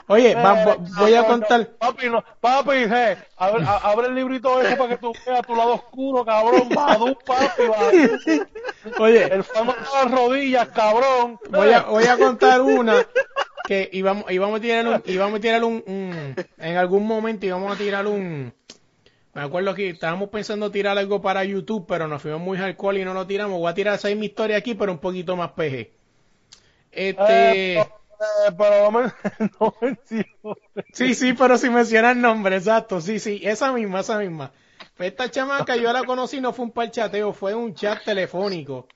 oye, va- va- voy a contar. Papi, no, papi, eh, abre, el librito ese para que tú veas tu lado oscuro, cabrón. Badu, papi, Badu. Oye, El famo de las rodillas, cabrón. voy a, voy a contar una que íbamos, íbamos a tirar un, íbamos a tirar un, un- en algún momento íbamos a tirar un, me acuerdo que estábamos pensando tirar algo para YouTube, pero nos fuimos muy alcohol y no lo tiramos. Voy a tirar esa misma historia aquí, pero un poquito más PG. Este, Eh, eh, pero no no menciono. sí, sí, pero si menciona el nombre, exacto, sí, sí, esa misma, esa misma. Pues esta chamaca yo la conocí, no fue un parchateo, fue un chat telefónico.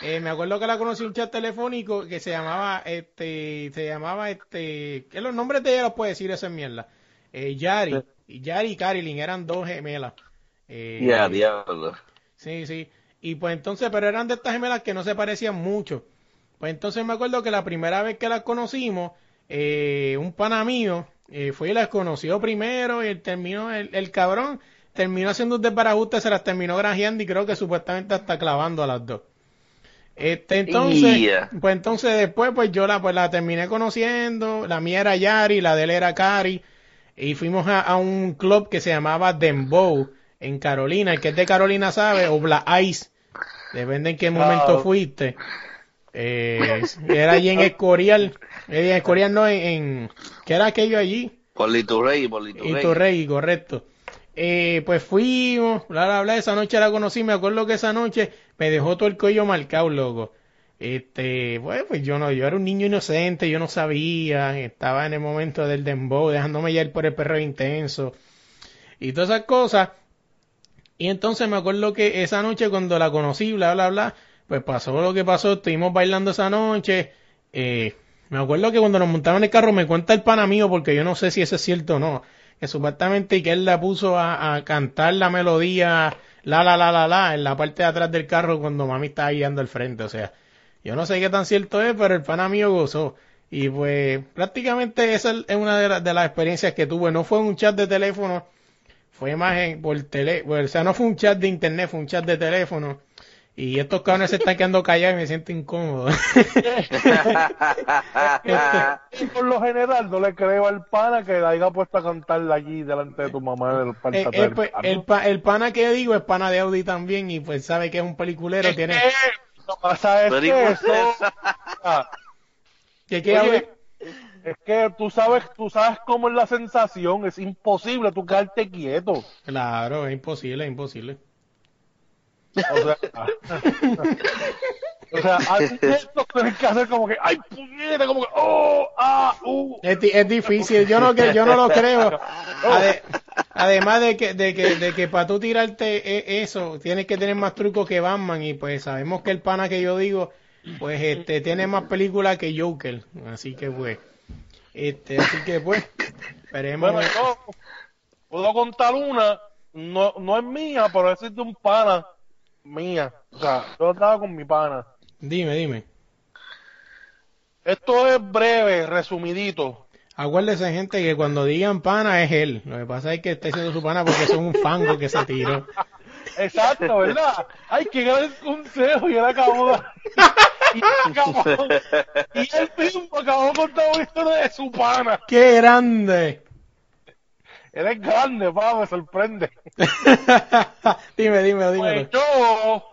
Eh, me acuerdo que la conocí un chat telefónico que se llamaba, este, se llamaba, este, que los nombres de ella los puede decir esa mierda. Eh, Yari, y Yari y Caroline eran dos gemelas. Eh, ya, diablo. Sí, sí. Y pues entonces, pero eran de estas gemelas que no se parecían mucho. Pues entonces me acuerdo que la primera vez que las conocimos, eh, un pana mío eh, fue y las conoció primero y él terminó, el, el cabrón terminó haciendo un desbarajuste, se las terminó grajeando y creo que supuestamente hasta clavando a las dos. Este, entonces, Yeah. pues entonces después, pues yo la, pues la terminé conociendo, la mía era Yari, la de él era Cari, y fuimos a, a un club que se llamaba Dembow en Carolina, el que es de Carolina sabe, o Black Ice, depende en qué momento fuiste. Eh, era allí en Escorial, eh, en Escorial no, en, en- ¿qué era aquello allí? Por Liturrey, por Liturrey. Y Torrey, correcto. Eh, pues fuimos, bla, bla, bla, esa noche la conocí, me acuerdo que esa noche me dejó todo el cuello marcado, loco. Este, pues, pues yo no, yo era un niño inocente, yo no sabía, estaba en el momento del dembow, dejándome ir por el perro intenso y todas esas cosas. Y entonces me acuerdo que esa noche cuando la conocí, bla, bla, bla, pues pasó lo que pasó, estuvimos bailando esa noche. Eh, me acuerdo que cuando nos montaban en el carro me cuenta el pana mío, porque yo no sé si eso es cierto o no, que supuestamente que él la puso a, cantar la melodía la la la la la en la parte de atrás del carro cuando mami estaba guiando al frente, o sea, yo no sé qué tan cierto es, pero el pana mío gozó. Y pues prácticamente esa es una de, las- de las experiencias que tuve. No fue un chat de teléfono, fue más en, por tele, o sea, no fue un chat de internet, fue un chat de teléfono. Y estos cabrones se están quedando callados y me siento incómodo. Y por lo general no le creo al pana que la haya puesto a cantar allí delante de tu mamá del pues, el, pa- el pana que digo es pana de Audi también y pues sabe que es un peliculero. Tiene lo que pasa es que eso, que oye, es que tú sabes, tú sabes cómo es la sensación, es imposible tú quedarte quieto. Claro, es imposible, es imposible. O sea, o sea, al esto tienes que hacer como que, ay, puñeta, como que, oh, ah, uh. Es, di- es difícil, yo no, que- yo no lo creo. Ade- además de que, de que, de que para tú tirarte e- eso, tienes que tener más trucos que Batman y pues sabemos que el pana que yo digo, pues este, tiene más películas que Joker. Así que pues, este, así que pues, esperemos. Bueno, yo puedo contar una, no, no es mía, pero es de un pana mía. O sea, yo estaba con mi pana. Dime, dime. Esto es breve, resumidito. Acuérdese, gente, que cuando digan pana es él. Lo que pasa es que está diciendo su pana porque son un fango que se tiró. Exacto, ¿verdad? Ay, qué gran consejo, y él acabó de... acabó- y él mismo acabó contando una historia de su pana. ¡Qué grande! Él es grande, pa, me sorprende. dime, dime, Pues dime. yo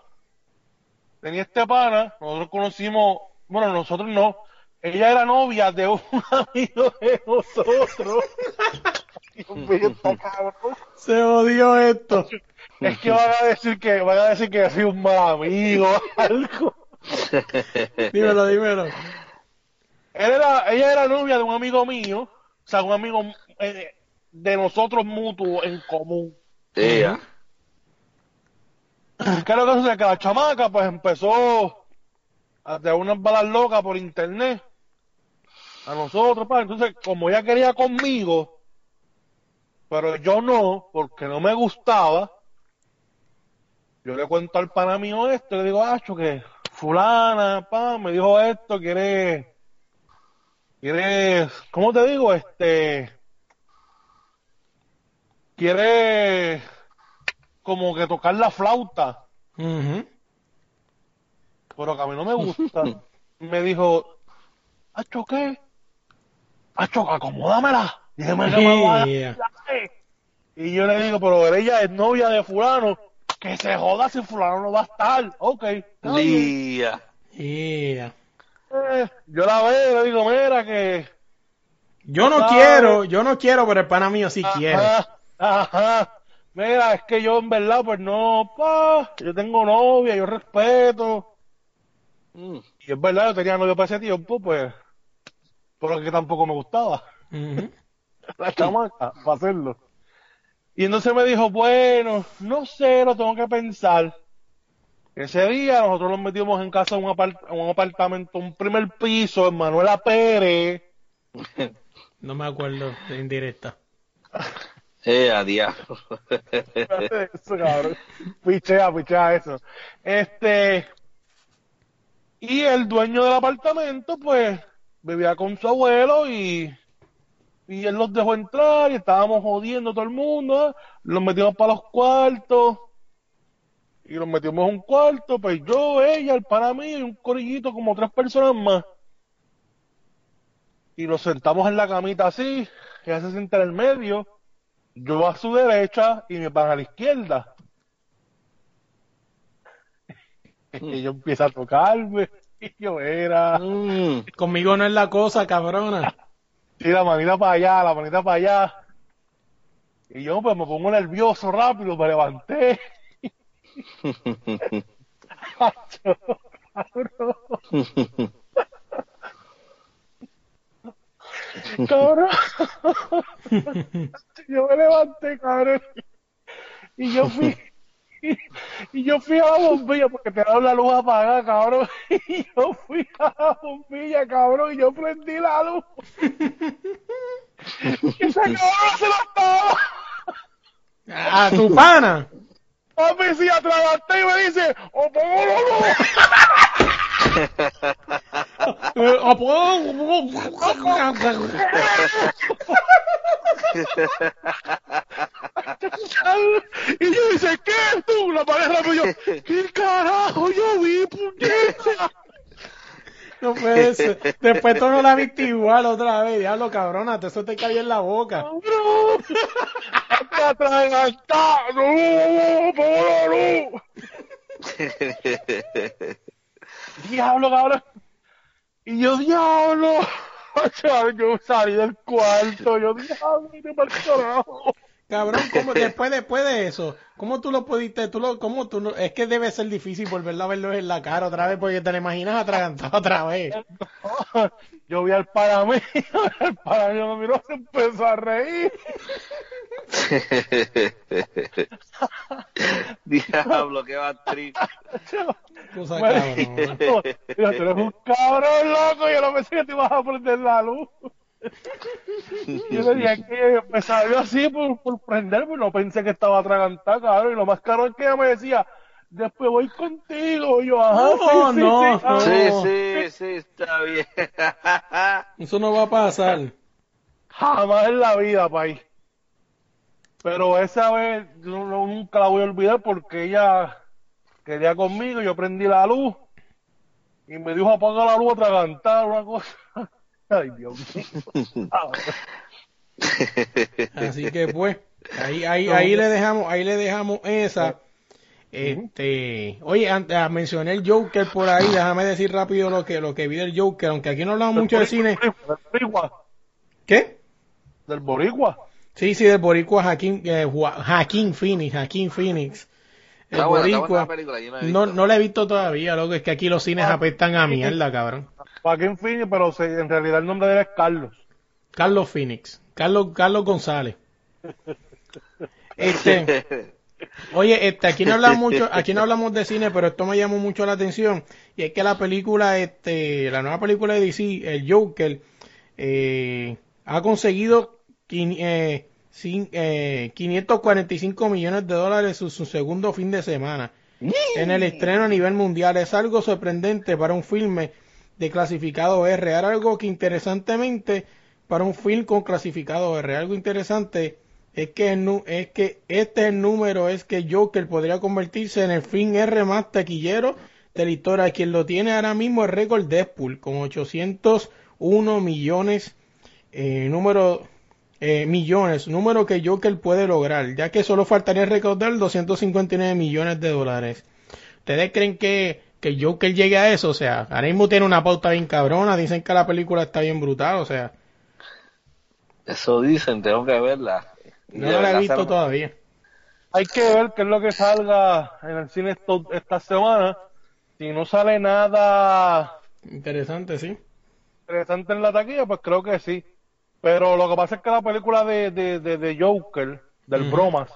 tenía este pana, nosotros conocimos, bueno, nosotros no, ella era novia de un amigo de nosotros. Dios mío, está cabrón. Se odió esto. Es que van a decir que, van a decir que soy un mal amigo o algo. Dímelo, dímelo. Él era, ella era novia de un amigo mío, o sea, un amigo eh, de nosotros mutuo en común. Ya. ¿Qué es lo que sucede? Que la chamaca pues empezó a tener unas balas locas por internet a nosotros, pa. Entonces, como ella quería conmigo, pero yo no, porque no me gustaba, yo le cuento al pana mío esto, le digo, acho, que fulana, pa, me dijo esto, quiere, quiere, ¿cómo te digo? Este, quiere como que tocar la flauta pero que a mí no me gusta. me dijo, ¿Acho qué? Acho, acomódamela. Déjeme que me. Yeah. Y yo le digo, pero ella es novia de fulano. Que se joda si fulano no va a estar. Ok. Lía. Yeah. Eh, yo la veo y le digo, mira que... Yo no No. quiero, yo no quiero, pero el pana mío sí quiere. Ajá. Mira, es que yo en verdad, pues no, pa, yo tengo novia, yo respeto. Mm. Y es verdad, yo tenía novio para ese tiempo, pues, pero que tampoco me gustaba. La chamaca para hacerlo. Y entonces me dijo, bueno, no sé, lo tengo que pensar. Ese día nosotros nos metimos en casa en un, apart- un apartamento, un primer piso, en Manuela Pérez. No me acuerdo de indirecta. Eh, a diablo. eso, cabrón. Pichea, pichea eso. Este, y el dueño del apartamento, pues, vivía con su abuelo y, y él los dejó entrar y estábamos jodiendo todo el mundo. Los metimos para los cuartos y los metimos en un cuarto, pues yo, ella, el pana mío y un corillito como tres personas más. Y los sentamos en la camita así, ella se sienta en el medio, yo a su derecha y mi pana a la izquierda. Y yo empiezo a tocarme, y yo era, Mm. Conmigo no es la cosa, cabrona. y la manita para allá, la manita para allá. Y yo pues me pongo nervioso rápido, me levanté. Macho, cabrón. Yo me levanté, cabrón. Y yo fui. Y yo fui a la bombilla porque te la luz apagada, cabrón. Y yo fui a la bombilla, cabrón, y yo prendí la luz. Y ese cabrón se la estaba. A tu pana. Papi, si atraganté y me dice, o pongo la luz. Y yo dice, ¿qué es tú? La rápido. Y yo, ¿qué carajo? Yo vi, puñeta. No puede ser. Después tú no la viste igual otra vez. Diablo, cabrona, te eso te cayó en la boca. No, la. Diablo, cabrón. Y yo, diablo. Yo salí del cuarto. Yo, diablo, pa'l carajo. Cabrón, ¿cómo, después, después de eso, ¿cómo tú lo pudiste, tú lo, cómo tú lo- es que debe ser difícil volverlo a verlo en la cara otra vez porque te lo imaginas atragantado otra vez. Yo vi al para mí, el para mí me miró, se empezó a reír. Diablo, qué batriz. Cosa cabrón. "Mira, tú eres un cabrón loco, yo no pensé que te ibas a prender la luz. Yo le dije que me salió así por, por prenderme, no pensé que estaba atragantada, cabrón, y lo más caro es que ella me decía, después voy contigo, y yo, ajá, No, sí, sí, no, sí, ah". Sí, No. sí, sí, está bien. Eso no va a pasar. Jamás en la vida, país. Pero esa vez yo no- nunca la voy a olvidar porque ella quería conmigo, yo prendí la luz y me dijo apaga la luz, atragantar, una cosa. Ay, Dios mío. Así que pues, ahí, ahí, ahí le dejamos, ahí le dejamos esa. Este, oye, antes, ah, mencioné el Joker por ahí, déjame decir rápido lo que, lo que vi del Joker, aunque aquí no hablamos mucho de cine. ¿Qué? Del boricua. Sí, sí, del boricua Joaquín, eh, Joa- Joaquín Phoenix, Joaquín Phoenix. El buena, boricua. la no No, la he visto todavía, loco, es que aquí los cines Ah. apestan a mierda, cabrón. Joaquín Phoenix, pero se- en realidad el nombre de él es Carlos. Carlos Phoenix, Carlos, Carlos González. Este, oye, este, aquí no hablamos mucho, aquí no hablamos de cine, pero esto me llamó mucho la atención y es que la película, este, la nueva película de DC, el Joker, eh, ha conseguido eh, cin- eh, 545 millones de dólares su, su segundo fin de semana en el estreno a nivel mundial. Es algo sorprendente para un filme de clasificado R. Algo que interesantemente para un film con clasificado R. Algo interesante es que, el es que este es el número es que Joker podría convertirse en el film R más taquillero de la historia. Quien lo tiene ahora mismo es récord Deadpool con 801 millones eh, número eh, millones, número que Joker puede lograr, ya que solo faltaría recaudar 259 millones de dólares. ¿Ustedes creen que, que Joker llegue a eso? O sea, ahora mismo tiene una pauta bien cabrona, dicen que la película está bien brutal, o sea, Eso dicen, tengo que verla. Y no la he visto ser- todavía. Hay que ver qué es lo que salga en el cine esto- esta semana. Si no sale nada Interesante, sí. interesante en la taquilla, pues creo que sí. Pero lo que pasa es que la película de, de, de, de Joker, del Ujú. Bromas,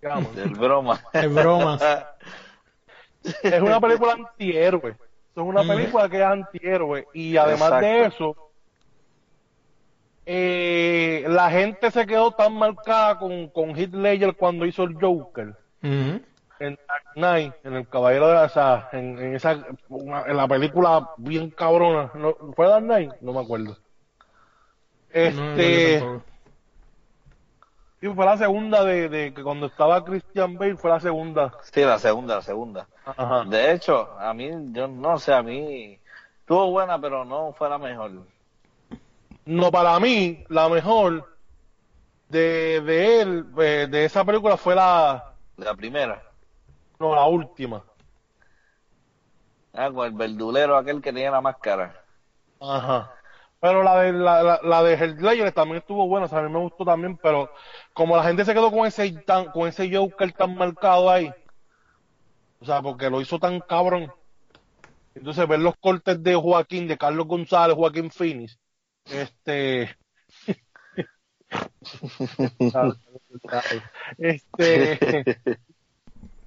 digamos, Del broma. Es broma. es una película antihéroe. Es una película que es antihéroe. Y además de eso, eh, la gente se quedó tan marcada con, con Heath Ledger cuando hizo el Joker. En Dark Knight, en el Caballero de la, o sea, en, en esa, una- en la película bien cabrona, ¿no? ¿fue Dark Knight? No me acuerdo. No Este, sí, fue la segunda de, de que cuando estaba Christian Bale fue la segunda. Sí, la segunda, la segunda. Ajá. De hecho, a mí, yo no sé, a mí estuvo buena, pero no fue la mejor. No, para mí, la mejor de, de él, eh, de esa película fue la, La primera. no, la última. Ah, con el verdulero aquel que tenía la máscara. Ajá. Pero la de la, la, la de Ledger también estuvo buena, o sea, a mí me gustó también, pero como la gente se quedó con ese tan, con ese Joker tan marcado ahí, o sea, porque lo hizo tan cabrón. Entonces ver los cortes de Joaquín, de Carlos González, Joaquín Phoenix, este este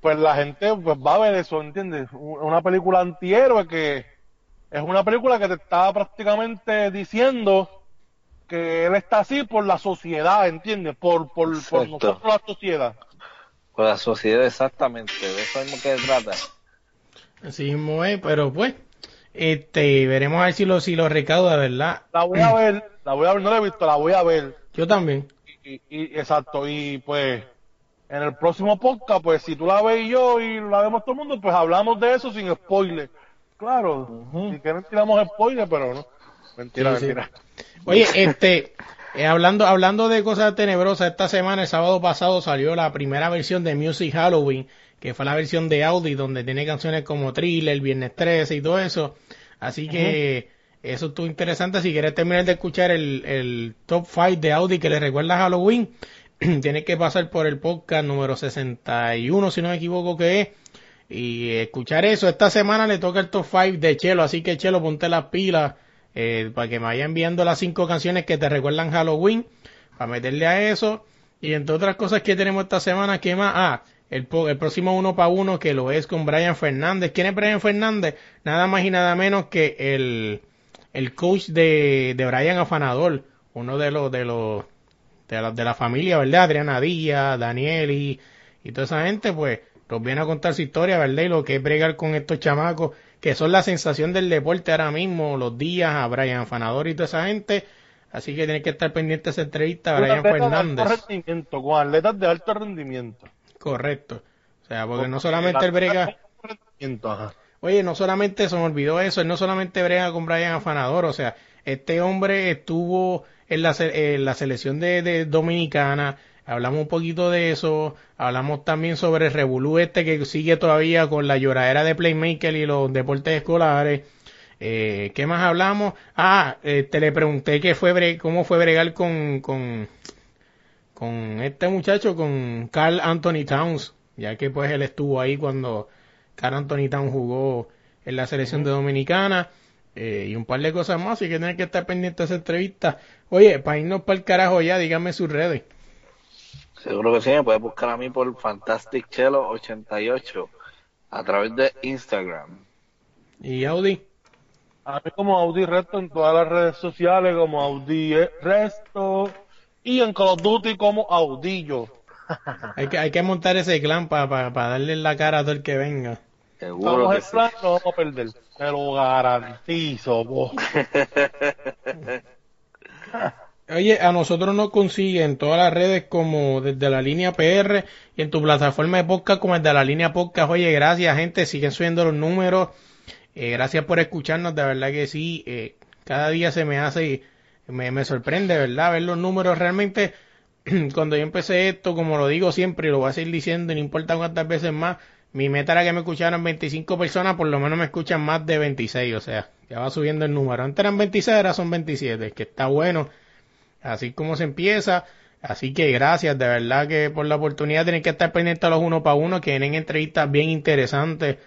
pues la gente pues va a ver eso, ¿entiendes? Una película antihéroe que es una película que te está prácticamente diciendo que él está así por la sociedad, ¿entiendes? Por, por, por nosotros la sociedad. Con la sociedad, exactamente. De eso mismo que se trata. Así mismo es, pero pues, este, veremos a ver si lo, si lo recauda, ¿verdad? La voy a ver, la voy a ver, no la he visto, la voy a ver. Yo también. Y, y- exacto, y pues en el próximo podcast, pues si tú la ves y yo y la vemos todo el mundo, pues hablamos de eso sin spoiler. Claro, si quieren tiramos spoiler, pero no. Mentira, Sí, sí. mentira. Oye, este, eh, hablando, hablando de cosas tenebrosas, esta semana, el sábado pasado, salió la primera versión de Music Halloween, que fue la versión de Audi, donde tiene canciones como Thriller, Viernes 13 y todo eso. Así que eso estuvo interesante. Si quieres terminar de escuchar el, el top 5 de Audi que le recuerda a Halloween, tienes que pasar por el podcast número 61, si no me equivoco que es. Y escuchar eso, esta semana le toca el top 5 de Chelo, así que Chelo, ponte las pilas eh, para que me vaya enviando las cinco canciones que te recuerdan Halloween, para meterle a eso. Y entre otras cosas que tenemos esta semana, ¿qué más? Ah, el, el próximo uno para uno que lo es con Brian Fernández. ¿Quién es Brian Fernández? Nada más y nada menos que el, el coach de, de Brian Afanador, uno de los de los de la, de la familia, ¿verdad? Adriana Díaz, Daniel y, y toda esa gente, pues nos viene a contar su historia, ¿verdad? Y lo que es bregar con estos chamacos que son la sensación del deporte ahora mismo, los días, a Brian Fanador y toda esa gente. Así que tiene que estar pendiente de esa entrevista a Brian atleta de Fernández. alto rendimiento, con atletas de alto rendimiento. Correcto. O sea, porque no solamente el brega, ajá. Oye, no solamente se me olvidó eso, él no solamente brega con Brian Afanador, o sea, este hombre estuvo en la, en la selección de, de Dominicana, hablamos un poquito de eso, hablamos también sobre el Revolú este que sigue todavía con la lloradera de Playmaker y los deportes escolares. Eh, ¿Qué más hablamos? Ah, eh, te le pregunté qué fue cómo fue bregar con, con, con este muchacho, con Carl Anthony Towns, ya que pues él estuvo ahí cuando Carl Anthony Towns jugó en la selección de Dominicana. eh, y un par de cosas más, así que tienen que estar pendientes de esa entrevista. Oye, para irnos para el carajo ya, díganme sus redes. Seguro que sí, me puedes buscar a mí por Fantastic Chelo 88 a través de Instagram. Y Audi. A mí como Audi Resto en todas las redes sociales, como Audi Resto, y en Call of Duty como Audillo. Hay que, hay que montar ese clan para darle en la cara a todo el que venga. Seguro que el sí. plan, no vamos a perder. Te lo garantizo, vos. Oye, a nosotros nos consiguen en todas las redes como desde la línea PR y en tu plataforma de podcast como desde la línea podcast. Oye, gracias gente, siguen subiendo los números. Eh, gracias por escucharnos, de verdad que sí. eh, cada día se me hace, me, me sorprende, ¿verdad? Ver los números realmente. Cuando yo empecé esto, como lo digo siempre y lo voy a seguir diciendo, y no importa cuántas veces más, mi meta era que me escucharan 25 personas, por lo menos me escuchan más de 26, o sea, ya va subiendo el número. Antes eran 26, ahora son 27, que está bueno así como se empieza. Así que gracias, de verdad que por la oportunidad tienen que estar pendientes a los uno para uno, que vienen entrevistas bien interesantes.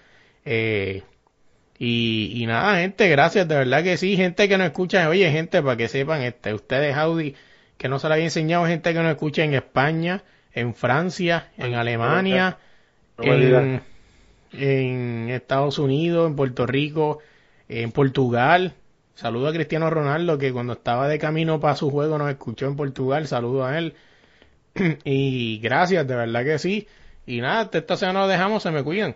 Eh, y, y nada, gente, gracias, de verdad que sí, gente que nos escucha, oye, gente, para que sepan, este, ustedes, Audi, que no se lo había enseñado, gente que nos escucha en España, en Francia, en Alemania, en Estados Unidos, en Puerto Rico, en Portugal. Saludo a Cristiano Ronaldo, que cuando estaba de camino para su juego nos escuchó en Portugal. Saludo a él. y gracias, de verdad que sí. Y nada, esta semana lo dejamos, se me cuidan.